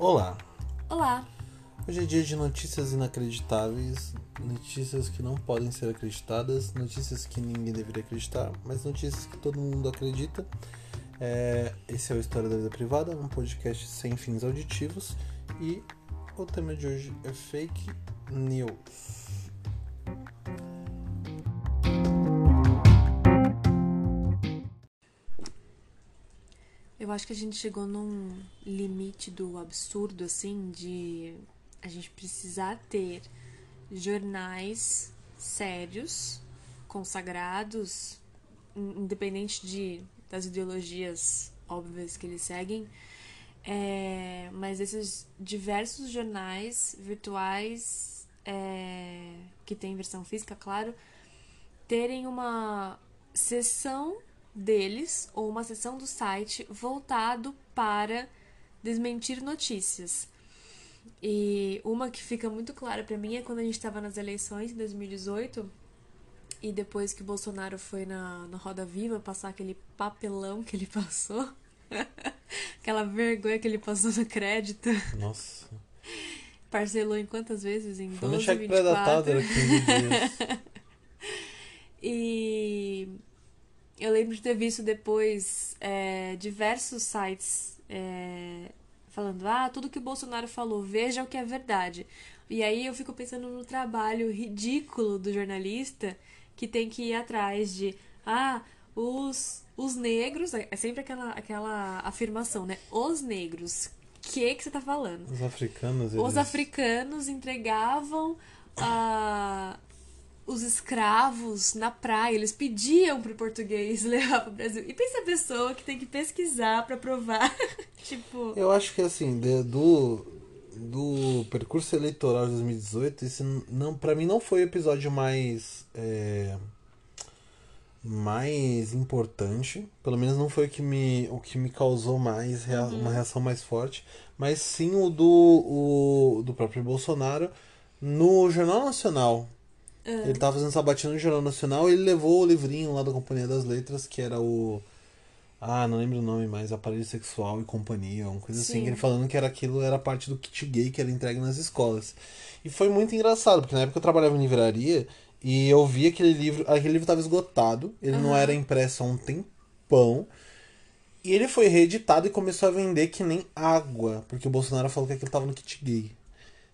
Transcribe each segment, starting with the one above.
Olá! Olá! Hoje é dia de notícias inacreditáveis, notícias que não podem ser acreditadas, notícias que ninguém deveria acreditar, mas notícias que todo mundo acredita. É, esse é o História da Vida Privada, um podcast sem fins auditivos e o tema de hoje é fake news. Eu acho que a gente chegou num limite do absurdo, assim, de a gente precisar ter jornais sérios, consagrados, independente de, das ideologias óbvias que eles seguem, é, mas esses diversos jornais virtuais é, que tem versão física, claro, terem uma sessão deles ou uma seção do site voltado para desmentir notícias. E uma que fica muito clara para mim é quando a gente estava nas eleições em 2018 e depois que o Bolsonaro foi na, na Roda Viva passar aquele papelão que ele passou, aquela vergonha que ele passou no crédito. Nossa. Parcelou em quantas vezes? Em Foi 12, no cheque 24. predatado, era 15 dias. E eu lembro de ter visto depois é, diversos sites é, falando: ah, tudo que o Bolsonaro falou, veja o que é verdade. E aí eu fico pensando no trabalho ridículo do jornalista que tem que ir atrás de: ah, os, os negros. É sempre aquela, aquela afirmação, né? Os negros. O que, que você tá falando? Os africanos, Os eles... africanos entregavam ah, os escravos na praia. Eles pediam pro português levar pro Brasil. E pensa a pessoa que tem que pesquisar pra provar. tipo. Eu acho que assim, de- do, do percurso eleitoral de 2018, esse não, pra mim não foi o episódio mais. é, mais importante. Pelo menos não foi o que me, o que me causou mais rea- uma reação mais forte. Mas sim o do, o, do próprio Bolsonaro no Jornal Nacional. Ele tava fazendo sabatina no Jornal Nacional e ele levou o livrinho lá da Companhia das Letras, que era o. Ah, não lembro o nome mais, aparelho sexual e companhia, uma coisa assim, Sim. que ele falando que era aquilo, era parte do kit gay que era entregue nas escolas. E foi muito engraçado, porque na época eu trabalhava em livraria e eu vi aquele livro, aquele livro estava esgotado, ele não era impresso há um tempão. E ele foi reeditado e começou a vender que nem água, porque o Bolsonaro falou que aquilo tava no kit gay.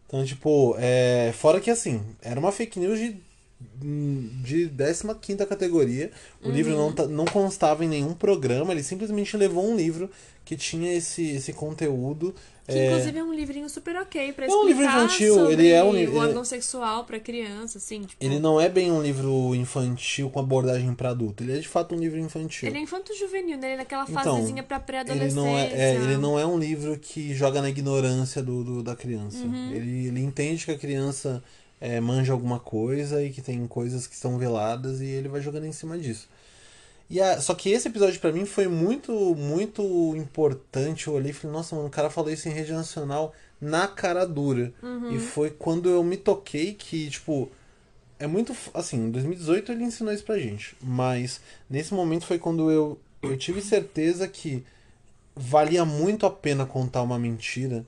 Então, tipo, é... fora que assim, era uma fake news de, de 15 categoria. O livro não, não constava em nenhum programa, ele simplesmente levou um livro que tinha esse, esse conteúdo. Que é, inclusive é um livrinho super ok pra É explicar um livro infantil, ele é um li- o ele- órgão sexual pra criança, assim. Tipo, Ele não é bem um livro infantil com abordagem para adulto, ele é de fato um livro infantil. Ele é infanto-juvenil, né? Ele é naquela Então, fasezinha pra Ele pré-adolescência. não é, é, ele não é um livro que joga na ignorância do, do- da criança. Uhum. Ele, ele entende que a criança é, manja alguma coisa e que tem coisas que estão veladas e ele vai jogando em cima disso. E a- só que esse episódio pra mim foi muito, muito importante. Eu olhei e falei, nossa, mano, o cara falou isso em rede nacional na cara dura. Uhum. E foi quando eu me toquei que, tipo, é muito. Assim, em 2018 ele ensinou isso pra gente. Mas nesse momento foi quando eu, eu tive certeza que valia muito a pena contar uma mentira.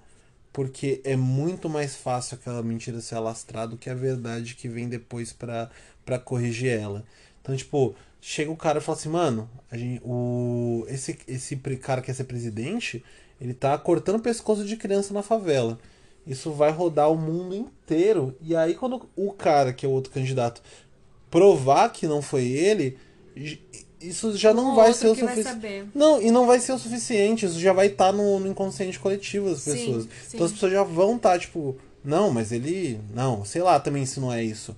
Porque é muito mais fácil aquela mentira ser alastrada do que a verdade que vem depois pra, pra corrigir ela. Então, tipo, chega o cara e fala assim, mano, a gente, o, esse, esse cara que quer ser presidente, ele tá cortando o pescoço de criança na favela. Isso vai rodar o mundo inteiro. E aí, quando o cara, que é o outro candidato, provar que não foi ele, isso já não Um vai ser o suficiente. Não, e não vai ser o suficiente. Isso já vai estar no, no inconsciente coletivo das Sim, pessoas. sim. Então as pessoas já vão estar, tipo, não, mas ele. Não, sei lá também se não é isso.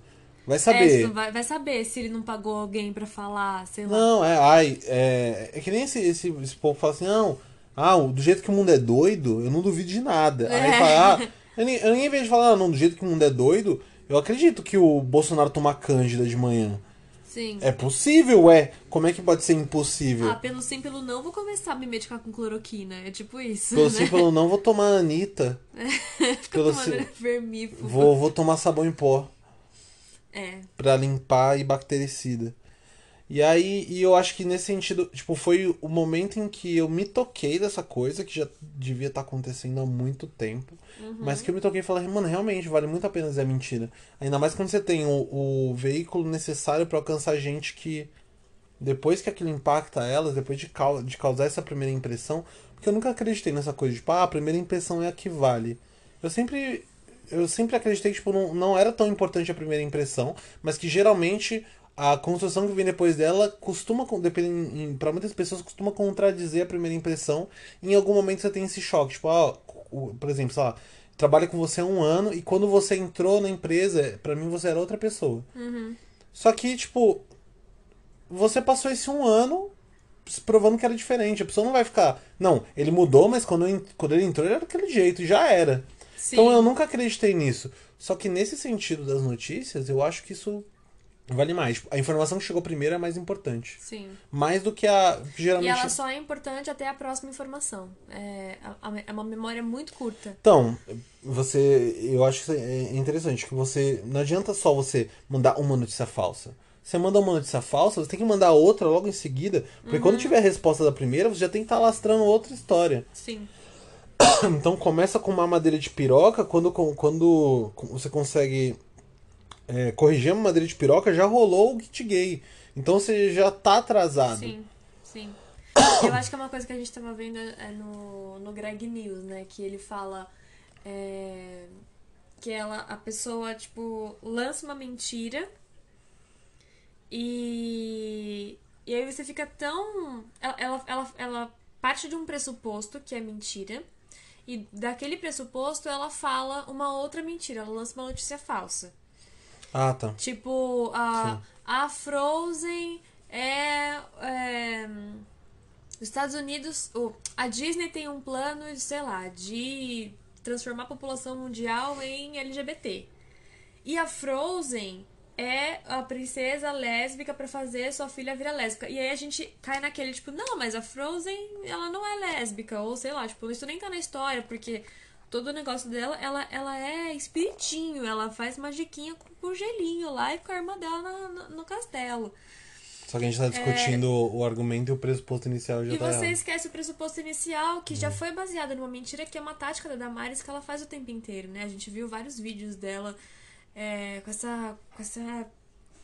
Vai É, saber. isso vai, vai saber se ele não pagou alguém pra falar, sei lá. Não, é, ai, é, é que nem esse, esse, esse povo fala assim, não, ah, o- do jeito que o mundo é doido, eu não duvido de nada. Aí É. fala, ah, eu, nem, eu nem de falar, ah, não, do jeito que o mundo é doido, eu acredito que o Bolsonaro toma cândida de manhã. Sim. É possível, é. Como é que pode ser impossível? Ah, pelo sim, pelo não, vou começar a me medicar com cloroquina. É tipo isso. Pelo né? sim, pelo não, vou tomar Anitta. Fica pelo tomando sim- vermífugo. Vou, vou tomar sabão em pó É. pra limpar e bactericida. E aí, e eu acho que nesse sentido, tipo, foi o momento em que eu me toquei dessa coisa, que já devia estar acontecendo há muito tempo, Uhum. mas que eu me toquei e falei, mano, realmente vale muito a pena dizer a mentira. Ainda mais quando você tem o, o veículo necessário para alcançar gente que, depois que aquilo impacta elas, depois de, cau de causar essa primeira impressão, porque eu nunca acreditei nessa coisa de, tipo, ah, a primeira impressão é a que vale. Eu sempre. Eu sempre acreditei que tipo, não, não era tão importante a primeira impressão, mas que geralmente a construção que vem depois dela costuma, para muitas pessoas, costuma contradizer a primeira impressão. E em algum momento você tem esse choque. Tipo, ah, o- por exemplo, sei lá, trabalha com você há um ano e quando você entrou na empresa, pra mim você era outra pessoa. Só que, tipo, você passou esse um ano provando que era diferente. A pessoa não vai ficar. Não, ele mudou, mas quando, eu quando ele entrou ele era daquele jeito, já era. Sim. Então eu nunca acreditei nisso. Só que nesse sentido das notícias, eu acho que isso vale mais. A informação que chegou primeiro é mais importante. Sim. Mais do que a. que E Geralmente. ela só é importante até a próxima informação. É, é uma memória muito curta. Então, você. Eu acho que é interessante que você. Não adianta só você mandar uma notícia falsa. Você manda uma notícia falsa, você tem que mandar outra logo em seguida. Porque Uhum. quando tiver a resposta da primeira, você já tem que estar lastrando outra história. Sim. Então começa com uma madeira de piroca, quando, quando você consegue é, corrigir uma madeira de piroca, já rolou o kit gay. Então você já tá atrasado. Sim, sim. Eu acho que é uma coisa que a gente tava vendo é no, no Greg News, né? Que ele fala é, que ela, a pessoa, tipo, lança uma mentira e, e aí você fica tão. Ela, ela, ela, ela parte de um pressuposto que é mentira. E daquele pressuposto ela fala uma outra mentira, ela lança uma notícia falsa. Ah, tá. Tipo, a, Sim. a Frozen é, é, Os Estados Unidos. o- a Disney tem um plano, sei lá, de transformar a população mundial em LGBT. E a Frozen é a princesa lésbica pra fazer sua filha virar lésbica. E aí a gente cai naquele, tipo, não, mas a Frozen, ela não é lésbica. Ou sei lá, tipo, isso nem tá na história, porque todo o negócio dela, ela, ela é espiritinho, ela faz magiquinha com, com gelinho lá e com a irmã dela na- na- no castelo. Só que a gente tá discutindo o argumento e o pressuposto inicial já É. E tá você errado. esquece o pressuposto inicial, que já foi baseado numa mentira, que é uma tática da Damares que ela faz o tempo inteiro, né? A gente viu vários vídeos dela é, com, essa, com essa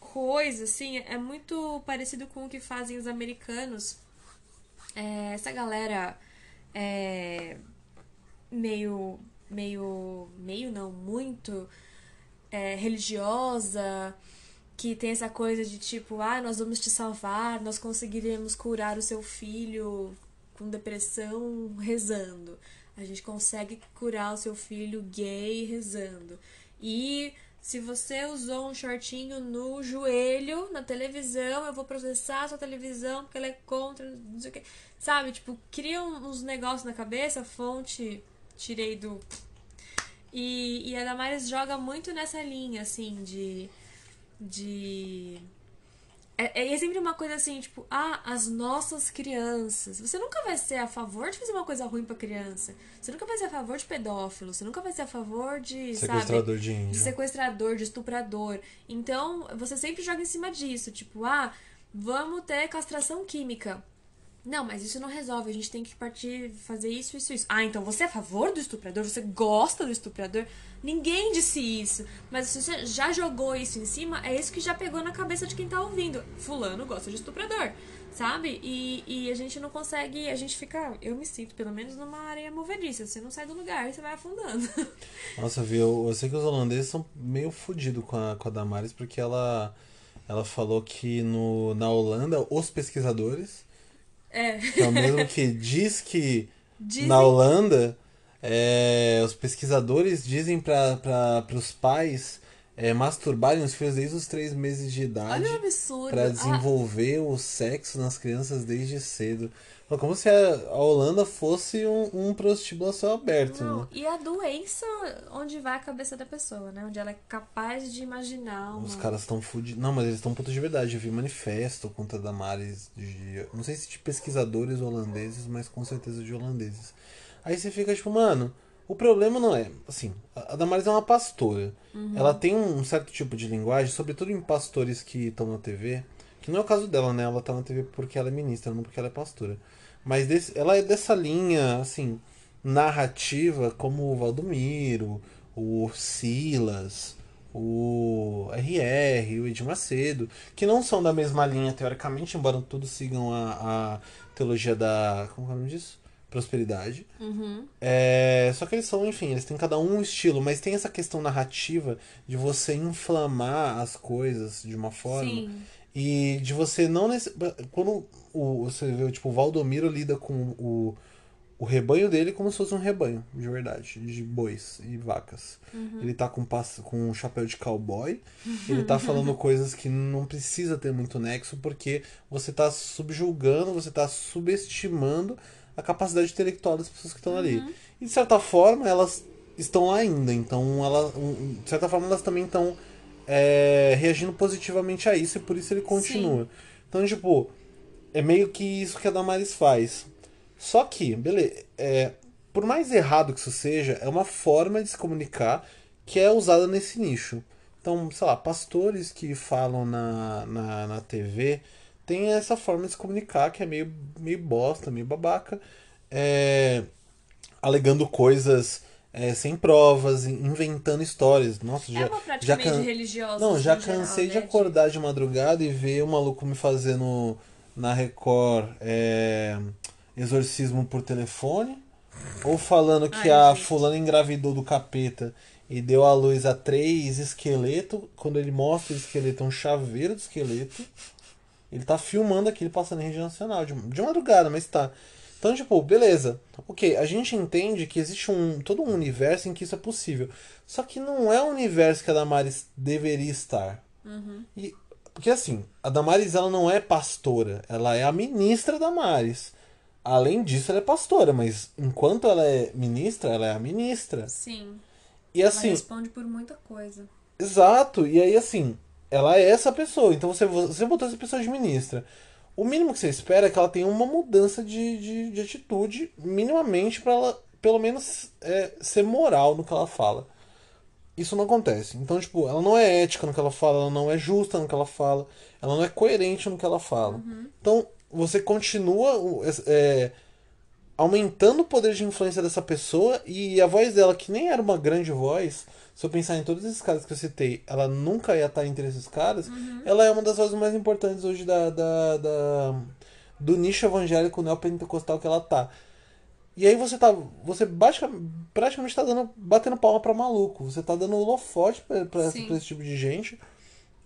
coisa, assim, é muito parecido com o que fazem os americanos. É, essa galera é, meio, meio, meio não, muito é, religiosa, que tem essa coisa de tipo, ah, nós vamos te salvar, nós conseguiremos curar o seu filho com depressão rezando. A gente consegue curar o seu filho gay rezando. E se você usou um shortinho no joelho na televisão, eu vou processar a sua televisão porque ela é contra, não sei o que. Sabe, tipo, cria uns negócios na cabeça, fonte, tirei do. E, e a Damares joga muito nessa linha, assim, de. de. É, é sempre uma coisa assim, tipo, ah, as nossas crianças. Você nunca vai ser a favor de fazer uma coisa ruim pra criança. Você nunca vai ser a favor de pedófilo. Você nunca vai ser a favor de, sabe? Sequestrador de de índio. sequestrador, de estuprador. Então, você sempre joga em cima disso, tipo, ah, vamos ter castração química. Não, mas isso não resolve, a gente tem que partir fazer isso, isso, isso. Ah, então você é a favor do estuprador? Você gosta do estuprador? Ninguém disse isso. Mas se você já jogou isso em cima, é isso que já pegou na cabeça de quem tá ouvindo. Fulano gosta de estuprador, sabe? E, e a gente não consegue, a gente fica, eu me sinto pelo menos numa areia movediça. Você não sai do lugar, você vai afundando. Nossa, viu? Eu sei que os holandeses são meio fodidos com a, com a Damares, porque ela, ela falou que no, na Holanda, os pesquisadores, É. é o mesmo que diz que Dizem na Holanda, é, os pesquisadores dizem para os pais é, masturbarem os filhos desde os três meses de idade Olha o absurdo. para Ah, desenvolver o sexo nas crianças desde cedo. Como se a, a Holanda fosse um, um prostíbulo a céu aberto, Não, né? e a doença onde vai a cabeça da pessoa, né? Onde ela é capaz de imaginar uma... Os caras estão fudidos. Não, mas eles estão putos de verdade. Eu vi manifesto contra Damares de. Não sei se de pesquisadores holandeses, mas com certeza de holandeses. Aí você fica tipo, mano, o problema não é. Assim, a Damares é uma pastora. Ela tem um certo tipo de linguagem, sobretudo em pastores que estão na TV, Que não é o caso dela, né? Ela tá na TV porque ela é ministra, não porque ela é pastora. Mas desse, ela é dessa linha, assim, narrativa, como o Valdomiro, o Silas, o RR, o Edir Macedo, que não são da mesma linha, teoricamente, embora todos sigam a, a teologia da. Como é o nome disso? Prosperidade. Uhum. É, só que eles são, enfim, eles têm cada um um estilo, mas tem essa questão narrativa de você inflamar as coisas de uma forma. Sim. E de você não. Nesse, quando o, você vê, tipo, o Valdomiro lida com o, o rebanho dele como se fosse um rebanho, de verdade, de bois e vacas. Ele tá com, com um chapéu de cowboy, ele tá falando coisas que não precisa ter muito nexo, porque você tá subjulgando, você tá subestimando a capacidade intelectual das pessoas que estão ali. E de certa forma, elas estão lá ainda, então ela, de certa forma elas também estão é, reagindo positivamente a isso, e por isso ele continua. Então, tipo, é meio que isso que a Damares faz. Só que, beleza, é, por mais errado que isso seja, é uma forma de se comunicar que é usada nesse nicho. Então, sei lá, pastores que falam na, na, na TV têm essa forma de se comunicar que é meio, meio bosta, meio babaca, é, alegando coisas é, sem provas, in- inventando histórias. Nossa, já, É uma prática já can- de religiosa. não, já no geral, cansei de né, acordar de madrugada e ver o maluco me fazendo na Record é, exorcismo por telefone. Ou falando que Ai, a gente. fulana engravidou do capeta e deu à luz a três esqueletos. Quando ele mostra o esqueleto, é um chaveiro do esqueleto. Ele tá filmando aquilo passando em rede nacional, de, de madrugada, mas tá. Então, tipo, beleza. Ok, a gente entende que existe um todo um universo em que isso é possível. Só que não é o universo que a Damares deveria estar. E, porque assim, a Damares ela não é pastora, ela é a ministra Damares. Além disso, ela é pastora, mas enquanto ela é ministra, ela é a ministra. Sim. E Ela assim, responde por muita coisa. Exato, e aí assim, ela é essa pessoa, então você, você botou essa pessoa de ministra. O mínimo que você espera é que ela tenha uma mudança de, de, de atitude, minimamente, pra ela, pelo menos, é, ser moral no que ela fala. Isso não acontece. Então, tipo, ela não é ética no que ela fala, ela não é justa no que ela fala, ela não é coerente no que ela fala. Então, você continua o- é, aumentando o poder de influência dessa pessoa e a voz dela, que nem era uma grande voz, se eu pensar em todos esses caras que eu citei, ela nunca ia estar entre esses caras, ela é uma das vozes mais importantes hoje da, da, da- do nicho evangélico neopentecostal que ela tá. E aí você tá. Você basicamente, praticamente tá dando, batendo palma pra maluco. Você tá dando holofote pra, pra, Sim. pra esse tipo de gente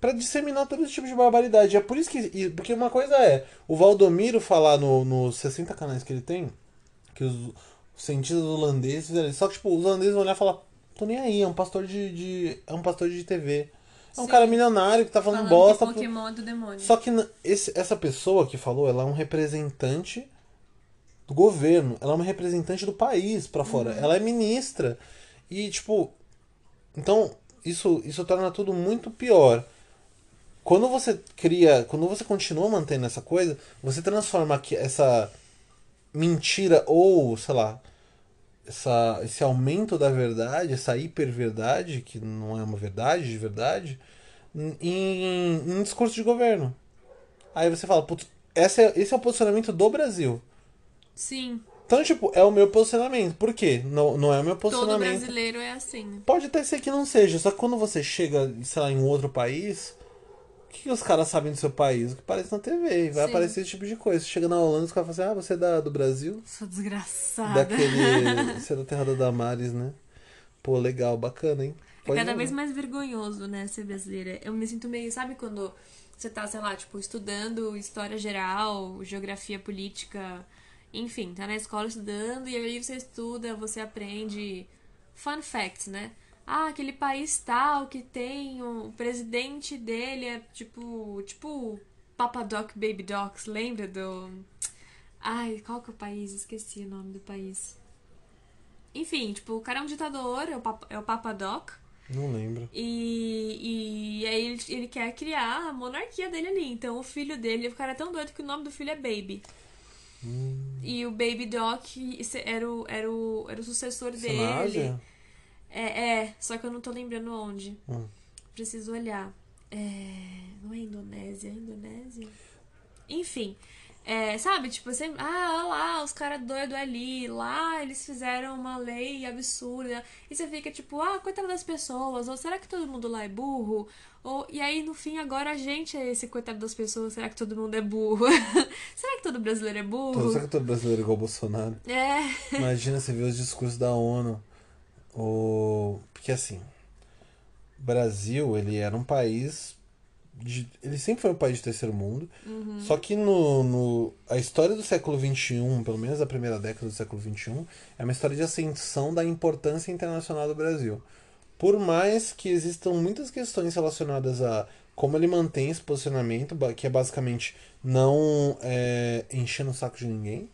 pra disseminar todo esse tipo de barbaridade. É por isso que. Porque uma coisa é o Valdomiro falar no, nos 60 canais que ele tem, que os, cientistas holandeses fizeram. Só que, tipo, os holandeses vão olhar e falar, tô nem aí, é um pastor de. de- é um pastor de TV. É um Sim. cara milionário que tá falando, Falando bosta. que Pokémon é do demônio. Só que esse- essa pessoa que falou, ela é um representante do governo, ela é uma representante do país pra fora, ela é ministra. E, tipo, então isso, isso torna tudo muito pior. Quando você cria, quando você continua mantendo essa coisa, você transforma essa mentira ou, sei lá, essa, esse aumento da verdade, essa hiperverdade, que não é uma verdade de verdade, em, em discurso de governo. Aí você fala, putz, esse é, esse é o posicionamento do Brasil. Sim, Então, tipo, é o meu posicionamento. Por quê? Não, não é o meu todo posicionamento. brasileiro é assim. Pode até ser que não seja, só que quando você chega, sei lá, em um outro país, que, que os caras sabem do seu país? O que aparece na TV, e vai Sim. aparecer esse tipo de coisa. Você chega na Holanda, os caras falam assim, ah, você é da, do Brasil? Sou desgraçada. Daquele. você é da terra da Damares, né? Pô, legal, bacana, hein? É Pode cada ir. vez mais vergonhoso, né, ser brasileira. Eu me sinto meio, sabe quando você tá, sei lá, tipo, estudando história geral, geografia política, enfim, tá na escola estudando e aí você estuda, você aprende fun facts, né? Ah, aquele país tal que tem o presidente dele é tipo, tipo Papa Doc Baby Docs, lembra do Ai, qual que é o país? Esqueci o nome do país. Enfim, tipo, o cara é um ditador, é o Papa, é o Papa Doc. Não lembro. E, e aí ele, ele quer criar a monarquia dele ali. Então o filho dele, o cara é tão doido que o nome do filho é Baby. E o Baby Doc era o, era o, era o sucessor na dele. É, é, só que eu não tô lembrando onde. Hum. Preciso olhar. É, não é Indonésia, é Indonésia? Enfim. É, sabe, tipo, sempre, ah, olha lá, os caras doidos ali, lá eles fizeram uma lei absurda. E você fica tipo, ah, coitado das pessoas, ou será que todo mundo lá é burro? Ou, e aí, no fim, agora a gente é esse coitado das pessoas, será que todo mundo é burro? será que todo brasileiro é burro? Será que todo brasileiro é igual o Bolsonaro? É. Imagina você ver os discursos da ONU. O... Porque assim, o Brasil, ele era um país de, ele sempre foi um país de terceiro mundo. Uhum. Só que no, no, a história do século XXI, pelo menos a primeira década do século XXI, é uma história de ascensão da importância internacional do Brasil. Por mais que existam muitas questões relacionadas a como ele mantém esse posicionamento, que é basicamente não é, enchendo o saco de ninguém.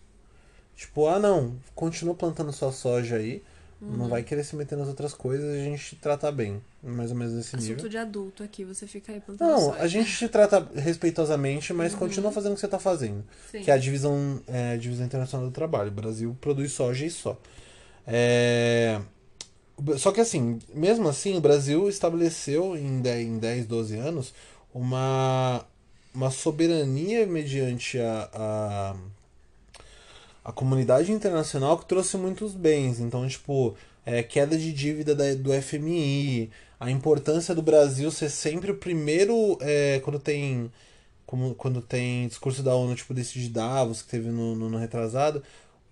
Tipo, ah não, continua plantando sua soja aí, Uhum. não vai querer se meter nas outras coisas e a gente te trata bem. Mais ou menos nesse Assunto nível. de adulto aqui, você fica aí plantando Não, a gente te trata respeitosamente, mas continua fazendo o que você está fazendo. Uhum. Sim. Que é a divisão, é, a divisão internacional do trabalho. O Brasil produz soja e só. É, Só que assim, mesmo assim, o Brasil estabeleceu em 10, em 10 12 anos uma, uma soberania mediante a, a, a comunidade internacional que trouxe muitos bens. Então, tipo, é, queda de dívida da, do FMI, a importância do Brasil ser sempre o primeiro é, quando tem como quando tem discurso da ONU, tipo desse de Davos que teve no, no, no retrasado,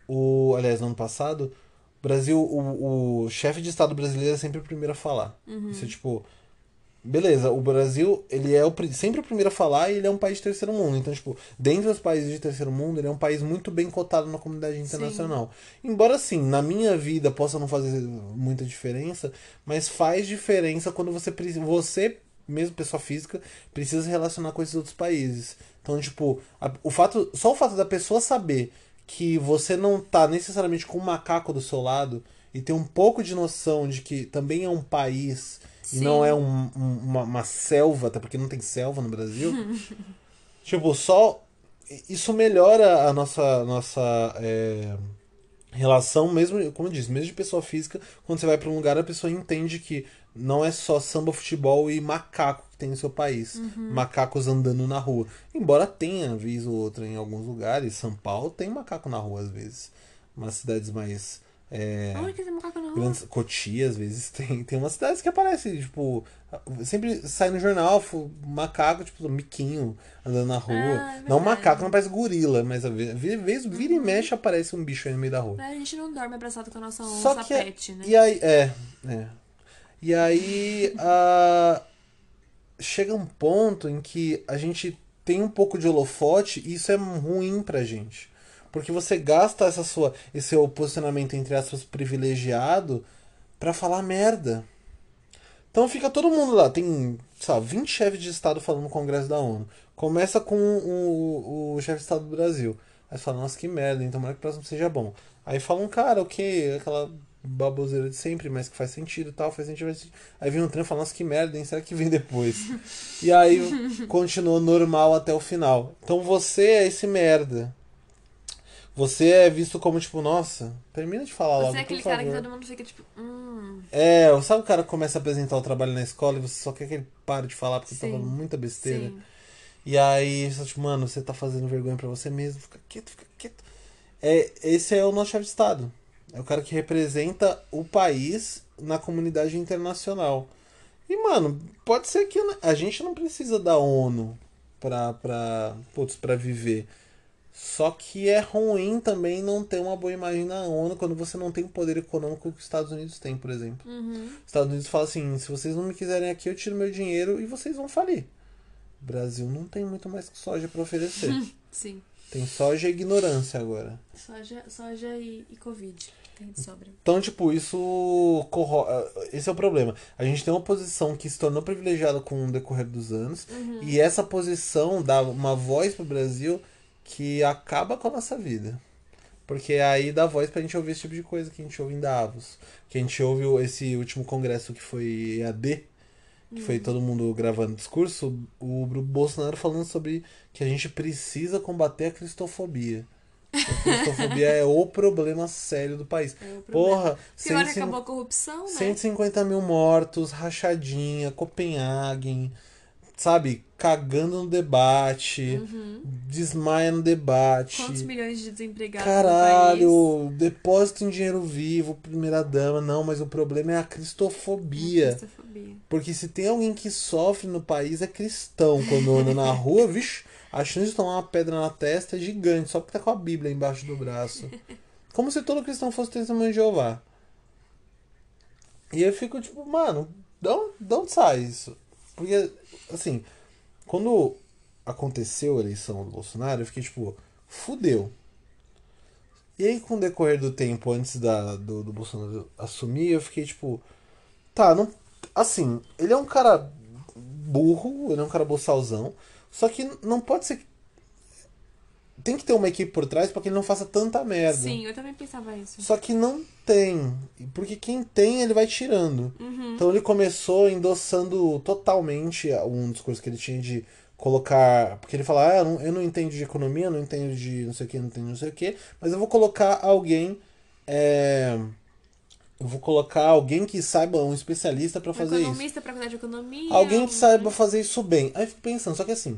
o aliás, no ano passado, o Brasil, o, o chefe de Estado brasileiro é sempre o primeiro a falar. Isso é tipo, beleza, o Brasil, ele é o, sempre o primeiro a falar e ele é um país de terceiro mundo. Então, tipo, dentre os países de terceiro mundo, ele é um país muito bem cotado na comunidade internacional. Embora, assim, na minha vida possa não fazer muita diferença, mas faz diferença quando você precisa. Você, mesmo pessoa física, precisa se relacionar com esses outros países. Então, tipo, a- o fato, só o fato da pessoa saber que você não tá necessariamente com um macaco do seu lado e ter um pouco de noção de que também é um país e Sim. não é um- um- uma, uma selva, até porque não tem selva no Brasil. tipo, só. Isso melhora a nossa, nossa é, relação, mesmo, como eu disse, mesmo de pessoa física, quando você vai pra um lugar, a pessoa entende que não é só samba, futebol e macaco que tem no seu país. Macacos andando na rua. Embora tenha, vez ou outra, em alguns lugares, São Paulo tem macaco na rua às vezes. Umas cidades mais. É, Onde que tem macaco na rua? Grandes, Cotia, às vezes, tem, tem umas cidades que aparecem, tipo, sempre sai no jornal, macaco, tipo, miquinho andando na rua. Ah, é não. Uhum. macaco, não parece gorila, mas às vezes, vez, vira e mexe aparece um bicho aí no meio da rua. A gente não dorme abraçado com a nossa onça Só que. pet, né? E aí, é, é. E aí, ah, chega um ponto em que a gente tem um pouco de holofote e isso é ruim pra gente. Porque você gasta essa sua, esse seu posicionamento, entre aspas, privilegiado pra falar merda. Então fica todo mundo lá, tem, sei lá, 20 chefes de Estado falando no Congresso da ONU. Começa com o, o chefe de Estado do Brasil. Aí você fala, nossa, que merda, então tomara que o próximo seja bom. Aí fala um cara, ok, aquela baboseira de sempre, mas que faz sentido e tal, faz sentido, faz sentido. Aí vem um trem e fala, nossa, que merda, hein? Será que vem depois? e aí continua normal até o final. Então você é esse merda. Você é visto como, tipo, nossa, termina de falar logo, Você é aquele por cara que favor. todo mundo fica tipo, hum. É, sabe o cara que começa a apresentar o trabalho na escola e você só quer que ele pare de falar porque tá Sim. falando muita besteira. Sim. E aí, você tá tipo, mano, você tá fazendo vergonha pra você mesmo, fica quieto, fica quieto. É, esse é o nosso chefe de Estado. É o cara que representa o país na comunidade internacional. E, mano, pode ser que a gente não precisa da ONU pra, pra, putz, pra viver. Só que é ruim também não ter uma boa imagem na ONU quando você não tem o poder econômico que os Estados Unidos têm, por exemplo. Uhum. Os Estados Unidos falam assim: se vocês não me quiserem aqui, eu tiro meu dinheiro e vocês vão falir. O Brasil não tem muito mais que soja pra oferecer. Sim. tem soja e ignorância agora. Soja, soja e, e Covid. Tem de sobra. Então, tipo, isso corro... Esse é o problema. A gente tem uma posição que se tornou privilegiada com o decorrer dos anos. E essa posição dá uma voz pro Brasil que acaba com a nossa vida. Porque aí dá voz pra gente ouvir esse tipo de coisa que a gente ouve em Davos. Que a gente ouve esse último congresso que foi EAD, que foi todo mundo gravando discurso, o Bolsonaro falando sobre que a gente precisa combater a cristofobia. A cristofobia é o problema sério do país. É. Porra, que 150 acabou a corrupção, né? 150 mil mortos, rachadinha, Copenhagen. sabe, cagando no debate, desmaia no debate. Quantos milhões de desempregados Caralho, depósito em dinheiro vivo, primeira dama, não, mas o problema é a cristofobia. no país? Cristofobia. Porque se tem alguém que sofre no país é cristão. Quando anda na rua, vixe, a chance de tomar uma pedra na testa é gigante, só porque tá com a Bíblia embaixo do braço. Como se todo cristão fosse testemunho de Jeová. E eu fico tipo, mano, de onde, de onde sai isso? Porque, assim, quando aconteceu a eleição do Bolsonaro, eu fiquei tipo, fudeu. E aí, com o decorrer do tempo, antes da, do, do Bolsonaro assumir, eu fiquei tipo, tá, não. Assim, ele é um cara burro, ele é um cara boçalzão, só que não pode ser. Tem que ter uma equipe por trás pra que ele não faça tanta merda. Sim, eu também pensava isso. Só que não tem. Porque quem tem, ele vai tirando. Então ele começou endossando totalmente um discurso que ele tinha de colocar. Porque ele fala, ah, eu não, eu não entendo de economia, não entendo de não sei o que, não entendo de não sei o que, mas eu vou colocar alguém. é, Eu vou colocar alguém que saiba, um especialista pra fazer isso. Economista pra cuidar de economia. Alguém que saiba fazer isso bem. Aí eu fico pensando, só que assim,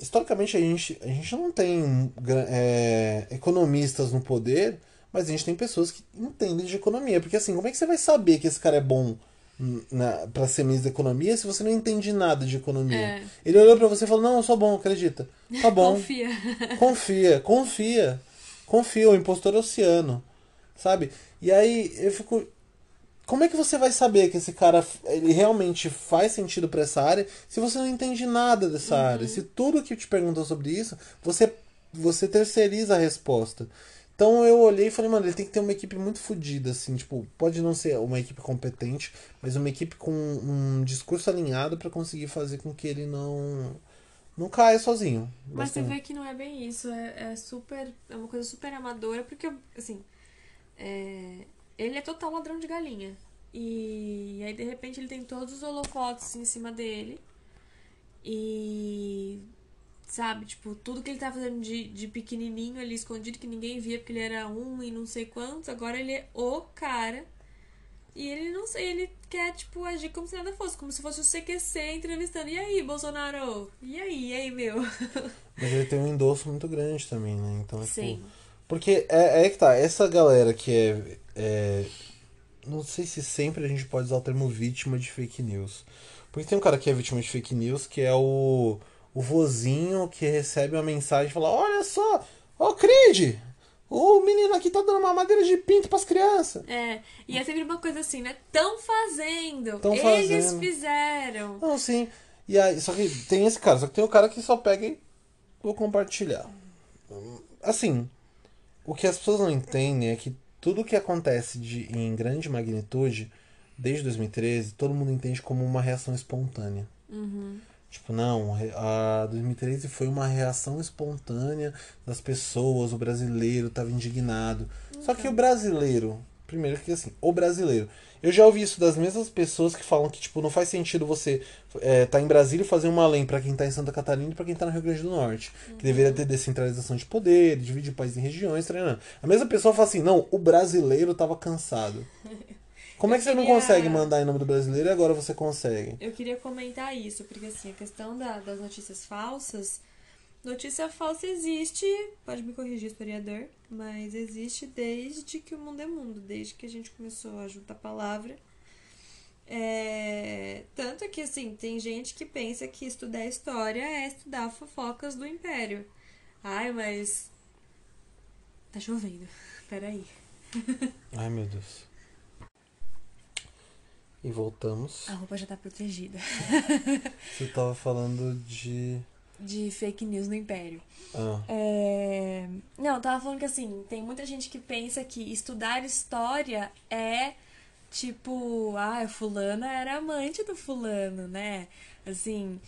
historicamente a gente, a gente não tem é, economistas no poder, mas a gente tem pessoas que entendem de economia. Porque assim, como é que você vai saber que esse cara é bom na, pra ser ministro da economia se você não entende nada de economia? É. Ele olhou pra você e falou, não, eu sou bom, acredita. Tá bom. Confia. Confia, confia. Confia, o impostor oceano. Sabe? E aí eu fico. Como é que você vai saber que esse cara ele realmente faz sentido pra essa área se você não entende nada dessa área? Se tudo que te perguntou sobre isso, você, você terceiriza a resposta. Então eu olhei e falei, mano, ele tem que ter uma equipe muito fodida, assim, tipo, pode não ser uma equipe competente, mas uma equipe com um discurso alinhado pra conseguir fazer com que ele não não caia sozinho. Mas você vê que não é bem isso. É, é super. É uma coisa super amadora, porque, assim. é, ele é total ladrão de galinha. E aí, de repente, ele tem todos os holofotes em cima dele. E. Sabe, tipo, tudo que ele tá fazendo de, de pequenininho ali, escondido, que ninguém via porque ele era um e não sei quantos, agora ele é o cara. E ele não sei, ele quer, tipo, agir como se nada fosse, como se fosse o CQC entrevistando. E aí, Bolsonaro? E aí, e aí, meu? Mas ele tem um endosso muito grande também, né? Então, tipo, Sim. Porque é, é que tá, essa galera que é, é. Não sei se sempre a gente pode usar o termo vítima de fake news. Porque tem um cara que é vítima de fake news, que é o, o vozinho que recebe uma mensagem e fala: Olha só, ô Creed, o menino aqui tá dando uma madeira de pinto pras crianças. É, e é sempre uma coisa assim, né? Tão fazendo. Tão Eles fazendo. fizeram. Não, sim. E aí, só que tem esse cara, só que tem o cara que só pega e vou compartilhar. Assim, o que as pessoas não entendem é que tudo que acontece de, em grande magnitude, desde 2013, todo mundo entende como uma reação espontânea. Tipo, não, a 2013 foi uma reação espontânea das pessoas, o brasileiro estava indignado. Só que o brasileiro, primeiro que assim, o brasileiro. Eu já ouvi isso das mesmas pessoas que falam que, tipo, não faz sentido você é, tá em Brasília e fazer uma lei pra quem tá em Santa Catarina e pra quem tá no Rio Grande do Norte. Que deveria ter descentralização de poder, dividir o país em regiões, treinando. A mesma pessoa fala assim, não, o brasileiro tava cansado. Como é que você não queria- consegue mandar em nome do brasileiro e agora você consegue? Eu queria comentar isso, porque assim, a questão da- das notícias falsas. Notícia falsa existe, pode me corrigir, historiador, mas existe desde que o mundo é mundo, desde que a gente começou a juntar palavra. É, tanto que, assim, tem gente que pensa que estudar história é estudar fofocas do Império. Ai, mas. Tá chovendo. Peraí. Ai, meu Deus. E voltamos. A roupa já tá protegida. Você tava falando de. De fake news no Império. Ah, É... Não, eu tava falando que assim, tem muita gente que pensa que estudar história é tipo, ah, fulana era amante do fulano, né? Assim,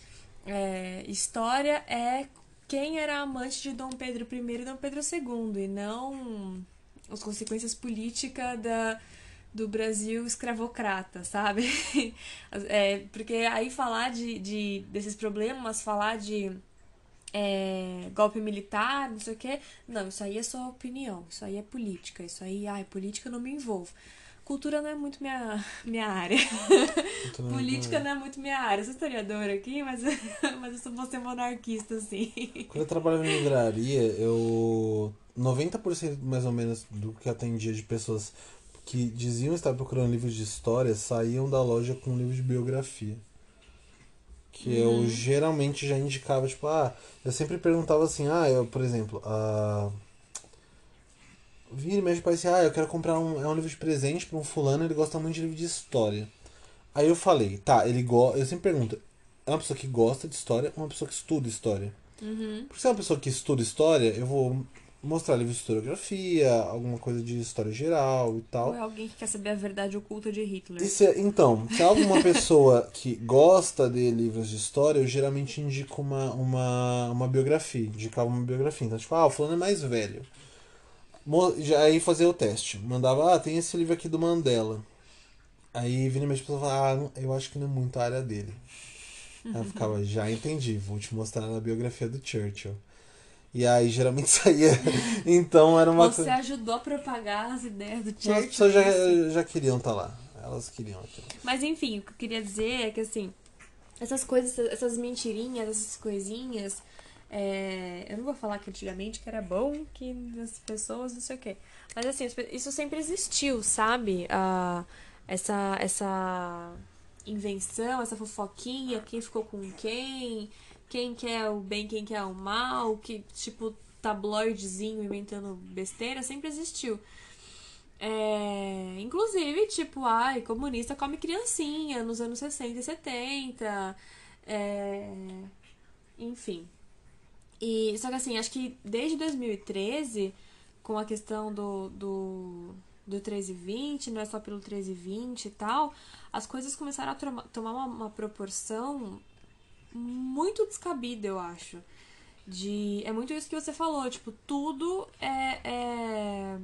é, história é quem era amante de Dom Pedro I e Dom Pedro II, e não as consequências políticas da, do Brasil escravocrata, sabe? É, porque aí falar de, de, desses problemas, falar de é, golpe militar, não sei o quê. Não, isso aí é só opinião, isso aí é política, isso aí, ai, política eu não me envolvo. cultura não é muito minha, minha área. Política não é muito minha área. Eu sou historiadora aqui, mas, mas eu sou, vou ser monarquista, assim. Quando eu trabalhava em livraria, eu. 90% mais ou menos do que atendia de pessoas que diziam estar procurando livros de história saíam da loja com um livro de biografia. Que eu geralmente já indicava, tipo, ah, eu sempre perguntava assim, ah, eu, por exemplo, a. Vira e mexe para assim, ah, eu quero comprar um, é um livro de presente para um fulano, ele gosta muito de livro de história. Aí eu falei, tá, ele gosta. Eu sempre pergunto, é uma pessoa que gosta de história ou uma pessoa que estuda história? Uhum. Porque se é uma pessoa que estuda história, eu vou mostrar livro de historiografia, alguma coisa de história geral e Ou tal. é alguém que quer saber a verdade oculta de Hitler. Se- então, se é alguma pessoa que gosta de livros de história, eu geralmente indico uma, uma, uma biografia. Indicava uma biografia. Então, tipo, ah, o fulano é mais velho. Aí fazia o teste. Mandava, ah, tem esse livro aqui do Mandela. Aí vinha minha pessoa falava, ah, eu acho que não é muito a área dele. Aí eu ficava, já entendi, vou te mostrar na biografia do Churchill. E aí geralmente saía. Então era uma Você coisa. ajudou a propagar as ideias do As Churchill. pessoas já, isso. já queriam estar lá. Elas queriam aquilo. Mas enfim, o que eu queria dizer é que assim, essas coisas, essas mentirinhas, essas coisinhas. é, eu não vou falar que antigamente que era bom, que as pessoas, não sei o quê. Mas assim, as isso sempre existiu, sabe? Ah, essa, essa invenção, essa fofoquinha, quem ficou com quem, quem quer o bem, quem quer o mal, que tipo tabloidezinho inventando besteira, sempre existiu. É, inclusive, tipo, ai, comunista come criancinha nos anos 60 e 70. É, enfim. E, só que assim, acho que desde 2013, com a questão do, do, do 1320, não é só pelo 1320 e tal, as coisas começaram a tomar uma, uma proporção muito descabida, eu acho. De, é muito isso que você falou, tipo, tudo é, é,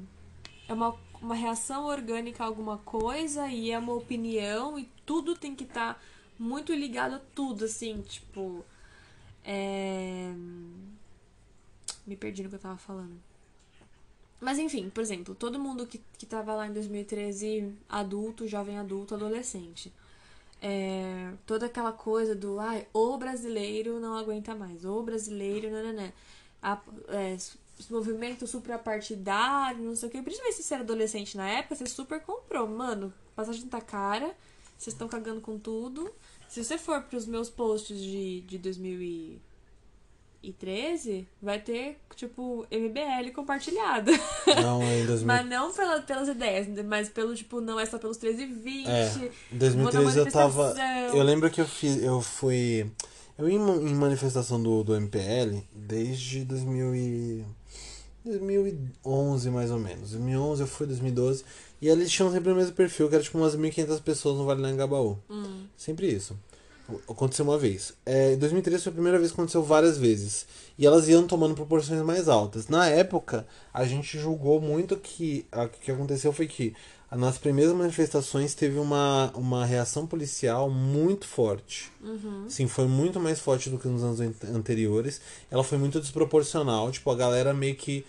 é uma, uma reação orgânica a alguma coisa e é uma opinião e tudo tem que estar muito ligado a tudo, assim, tipo. É... Me perdi no que eu tava falando. Mas enfim, por exemplo, todo mundo que, que tava lá em 2013, adulto, jovem adulto, adolescente. É, toda aquela coisa do ai, o brasileiro não aguenta mais, o brasileiro, nananã. A, é, movimento suprapartidário, não sei o que. Principalmente se você era adolescente na época, você super comprou. Mano, passagem tá cara, vocês estão cagando com tudo. Se você for pros meus posts de, de 2013, vai ter, tipo, MBL compartilhada. Não, em 2000, Mas não pela, pelas ideias, mas pelo, tipo, não é só pelos 13 e 20. É, em vou na 2013 eu tava. Eu lembro que eu fiz. Eu fui. Eu ia em manifestação do, do MPL desde 2000 e, 2011, mais ou menos. 2011 eu fui, 2012. E eles tinham sempre o mesmo perfil, que era tipo umas 1.500 pessoas no Vale do Engabaú. Hum. Sempre isso. Aconteceu uma vez. É, em 2013 foi a primeira vez que aconteceu várias vezes. E elas iam tomando proporções mais altas. Na época, a gente julgou muito que o que aconteceu foi que nas primeiras manifestações teve uma, uma reação policial muito forte. Sim, foi muito mais forte do que nos anos ante- anteriores. Ela foi muito desproporcional. Tipo, a galera meio que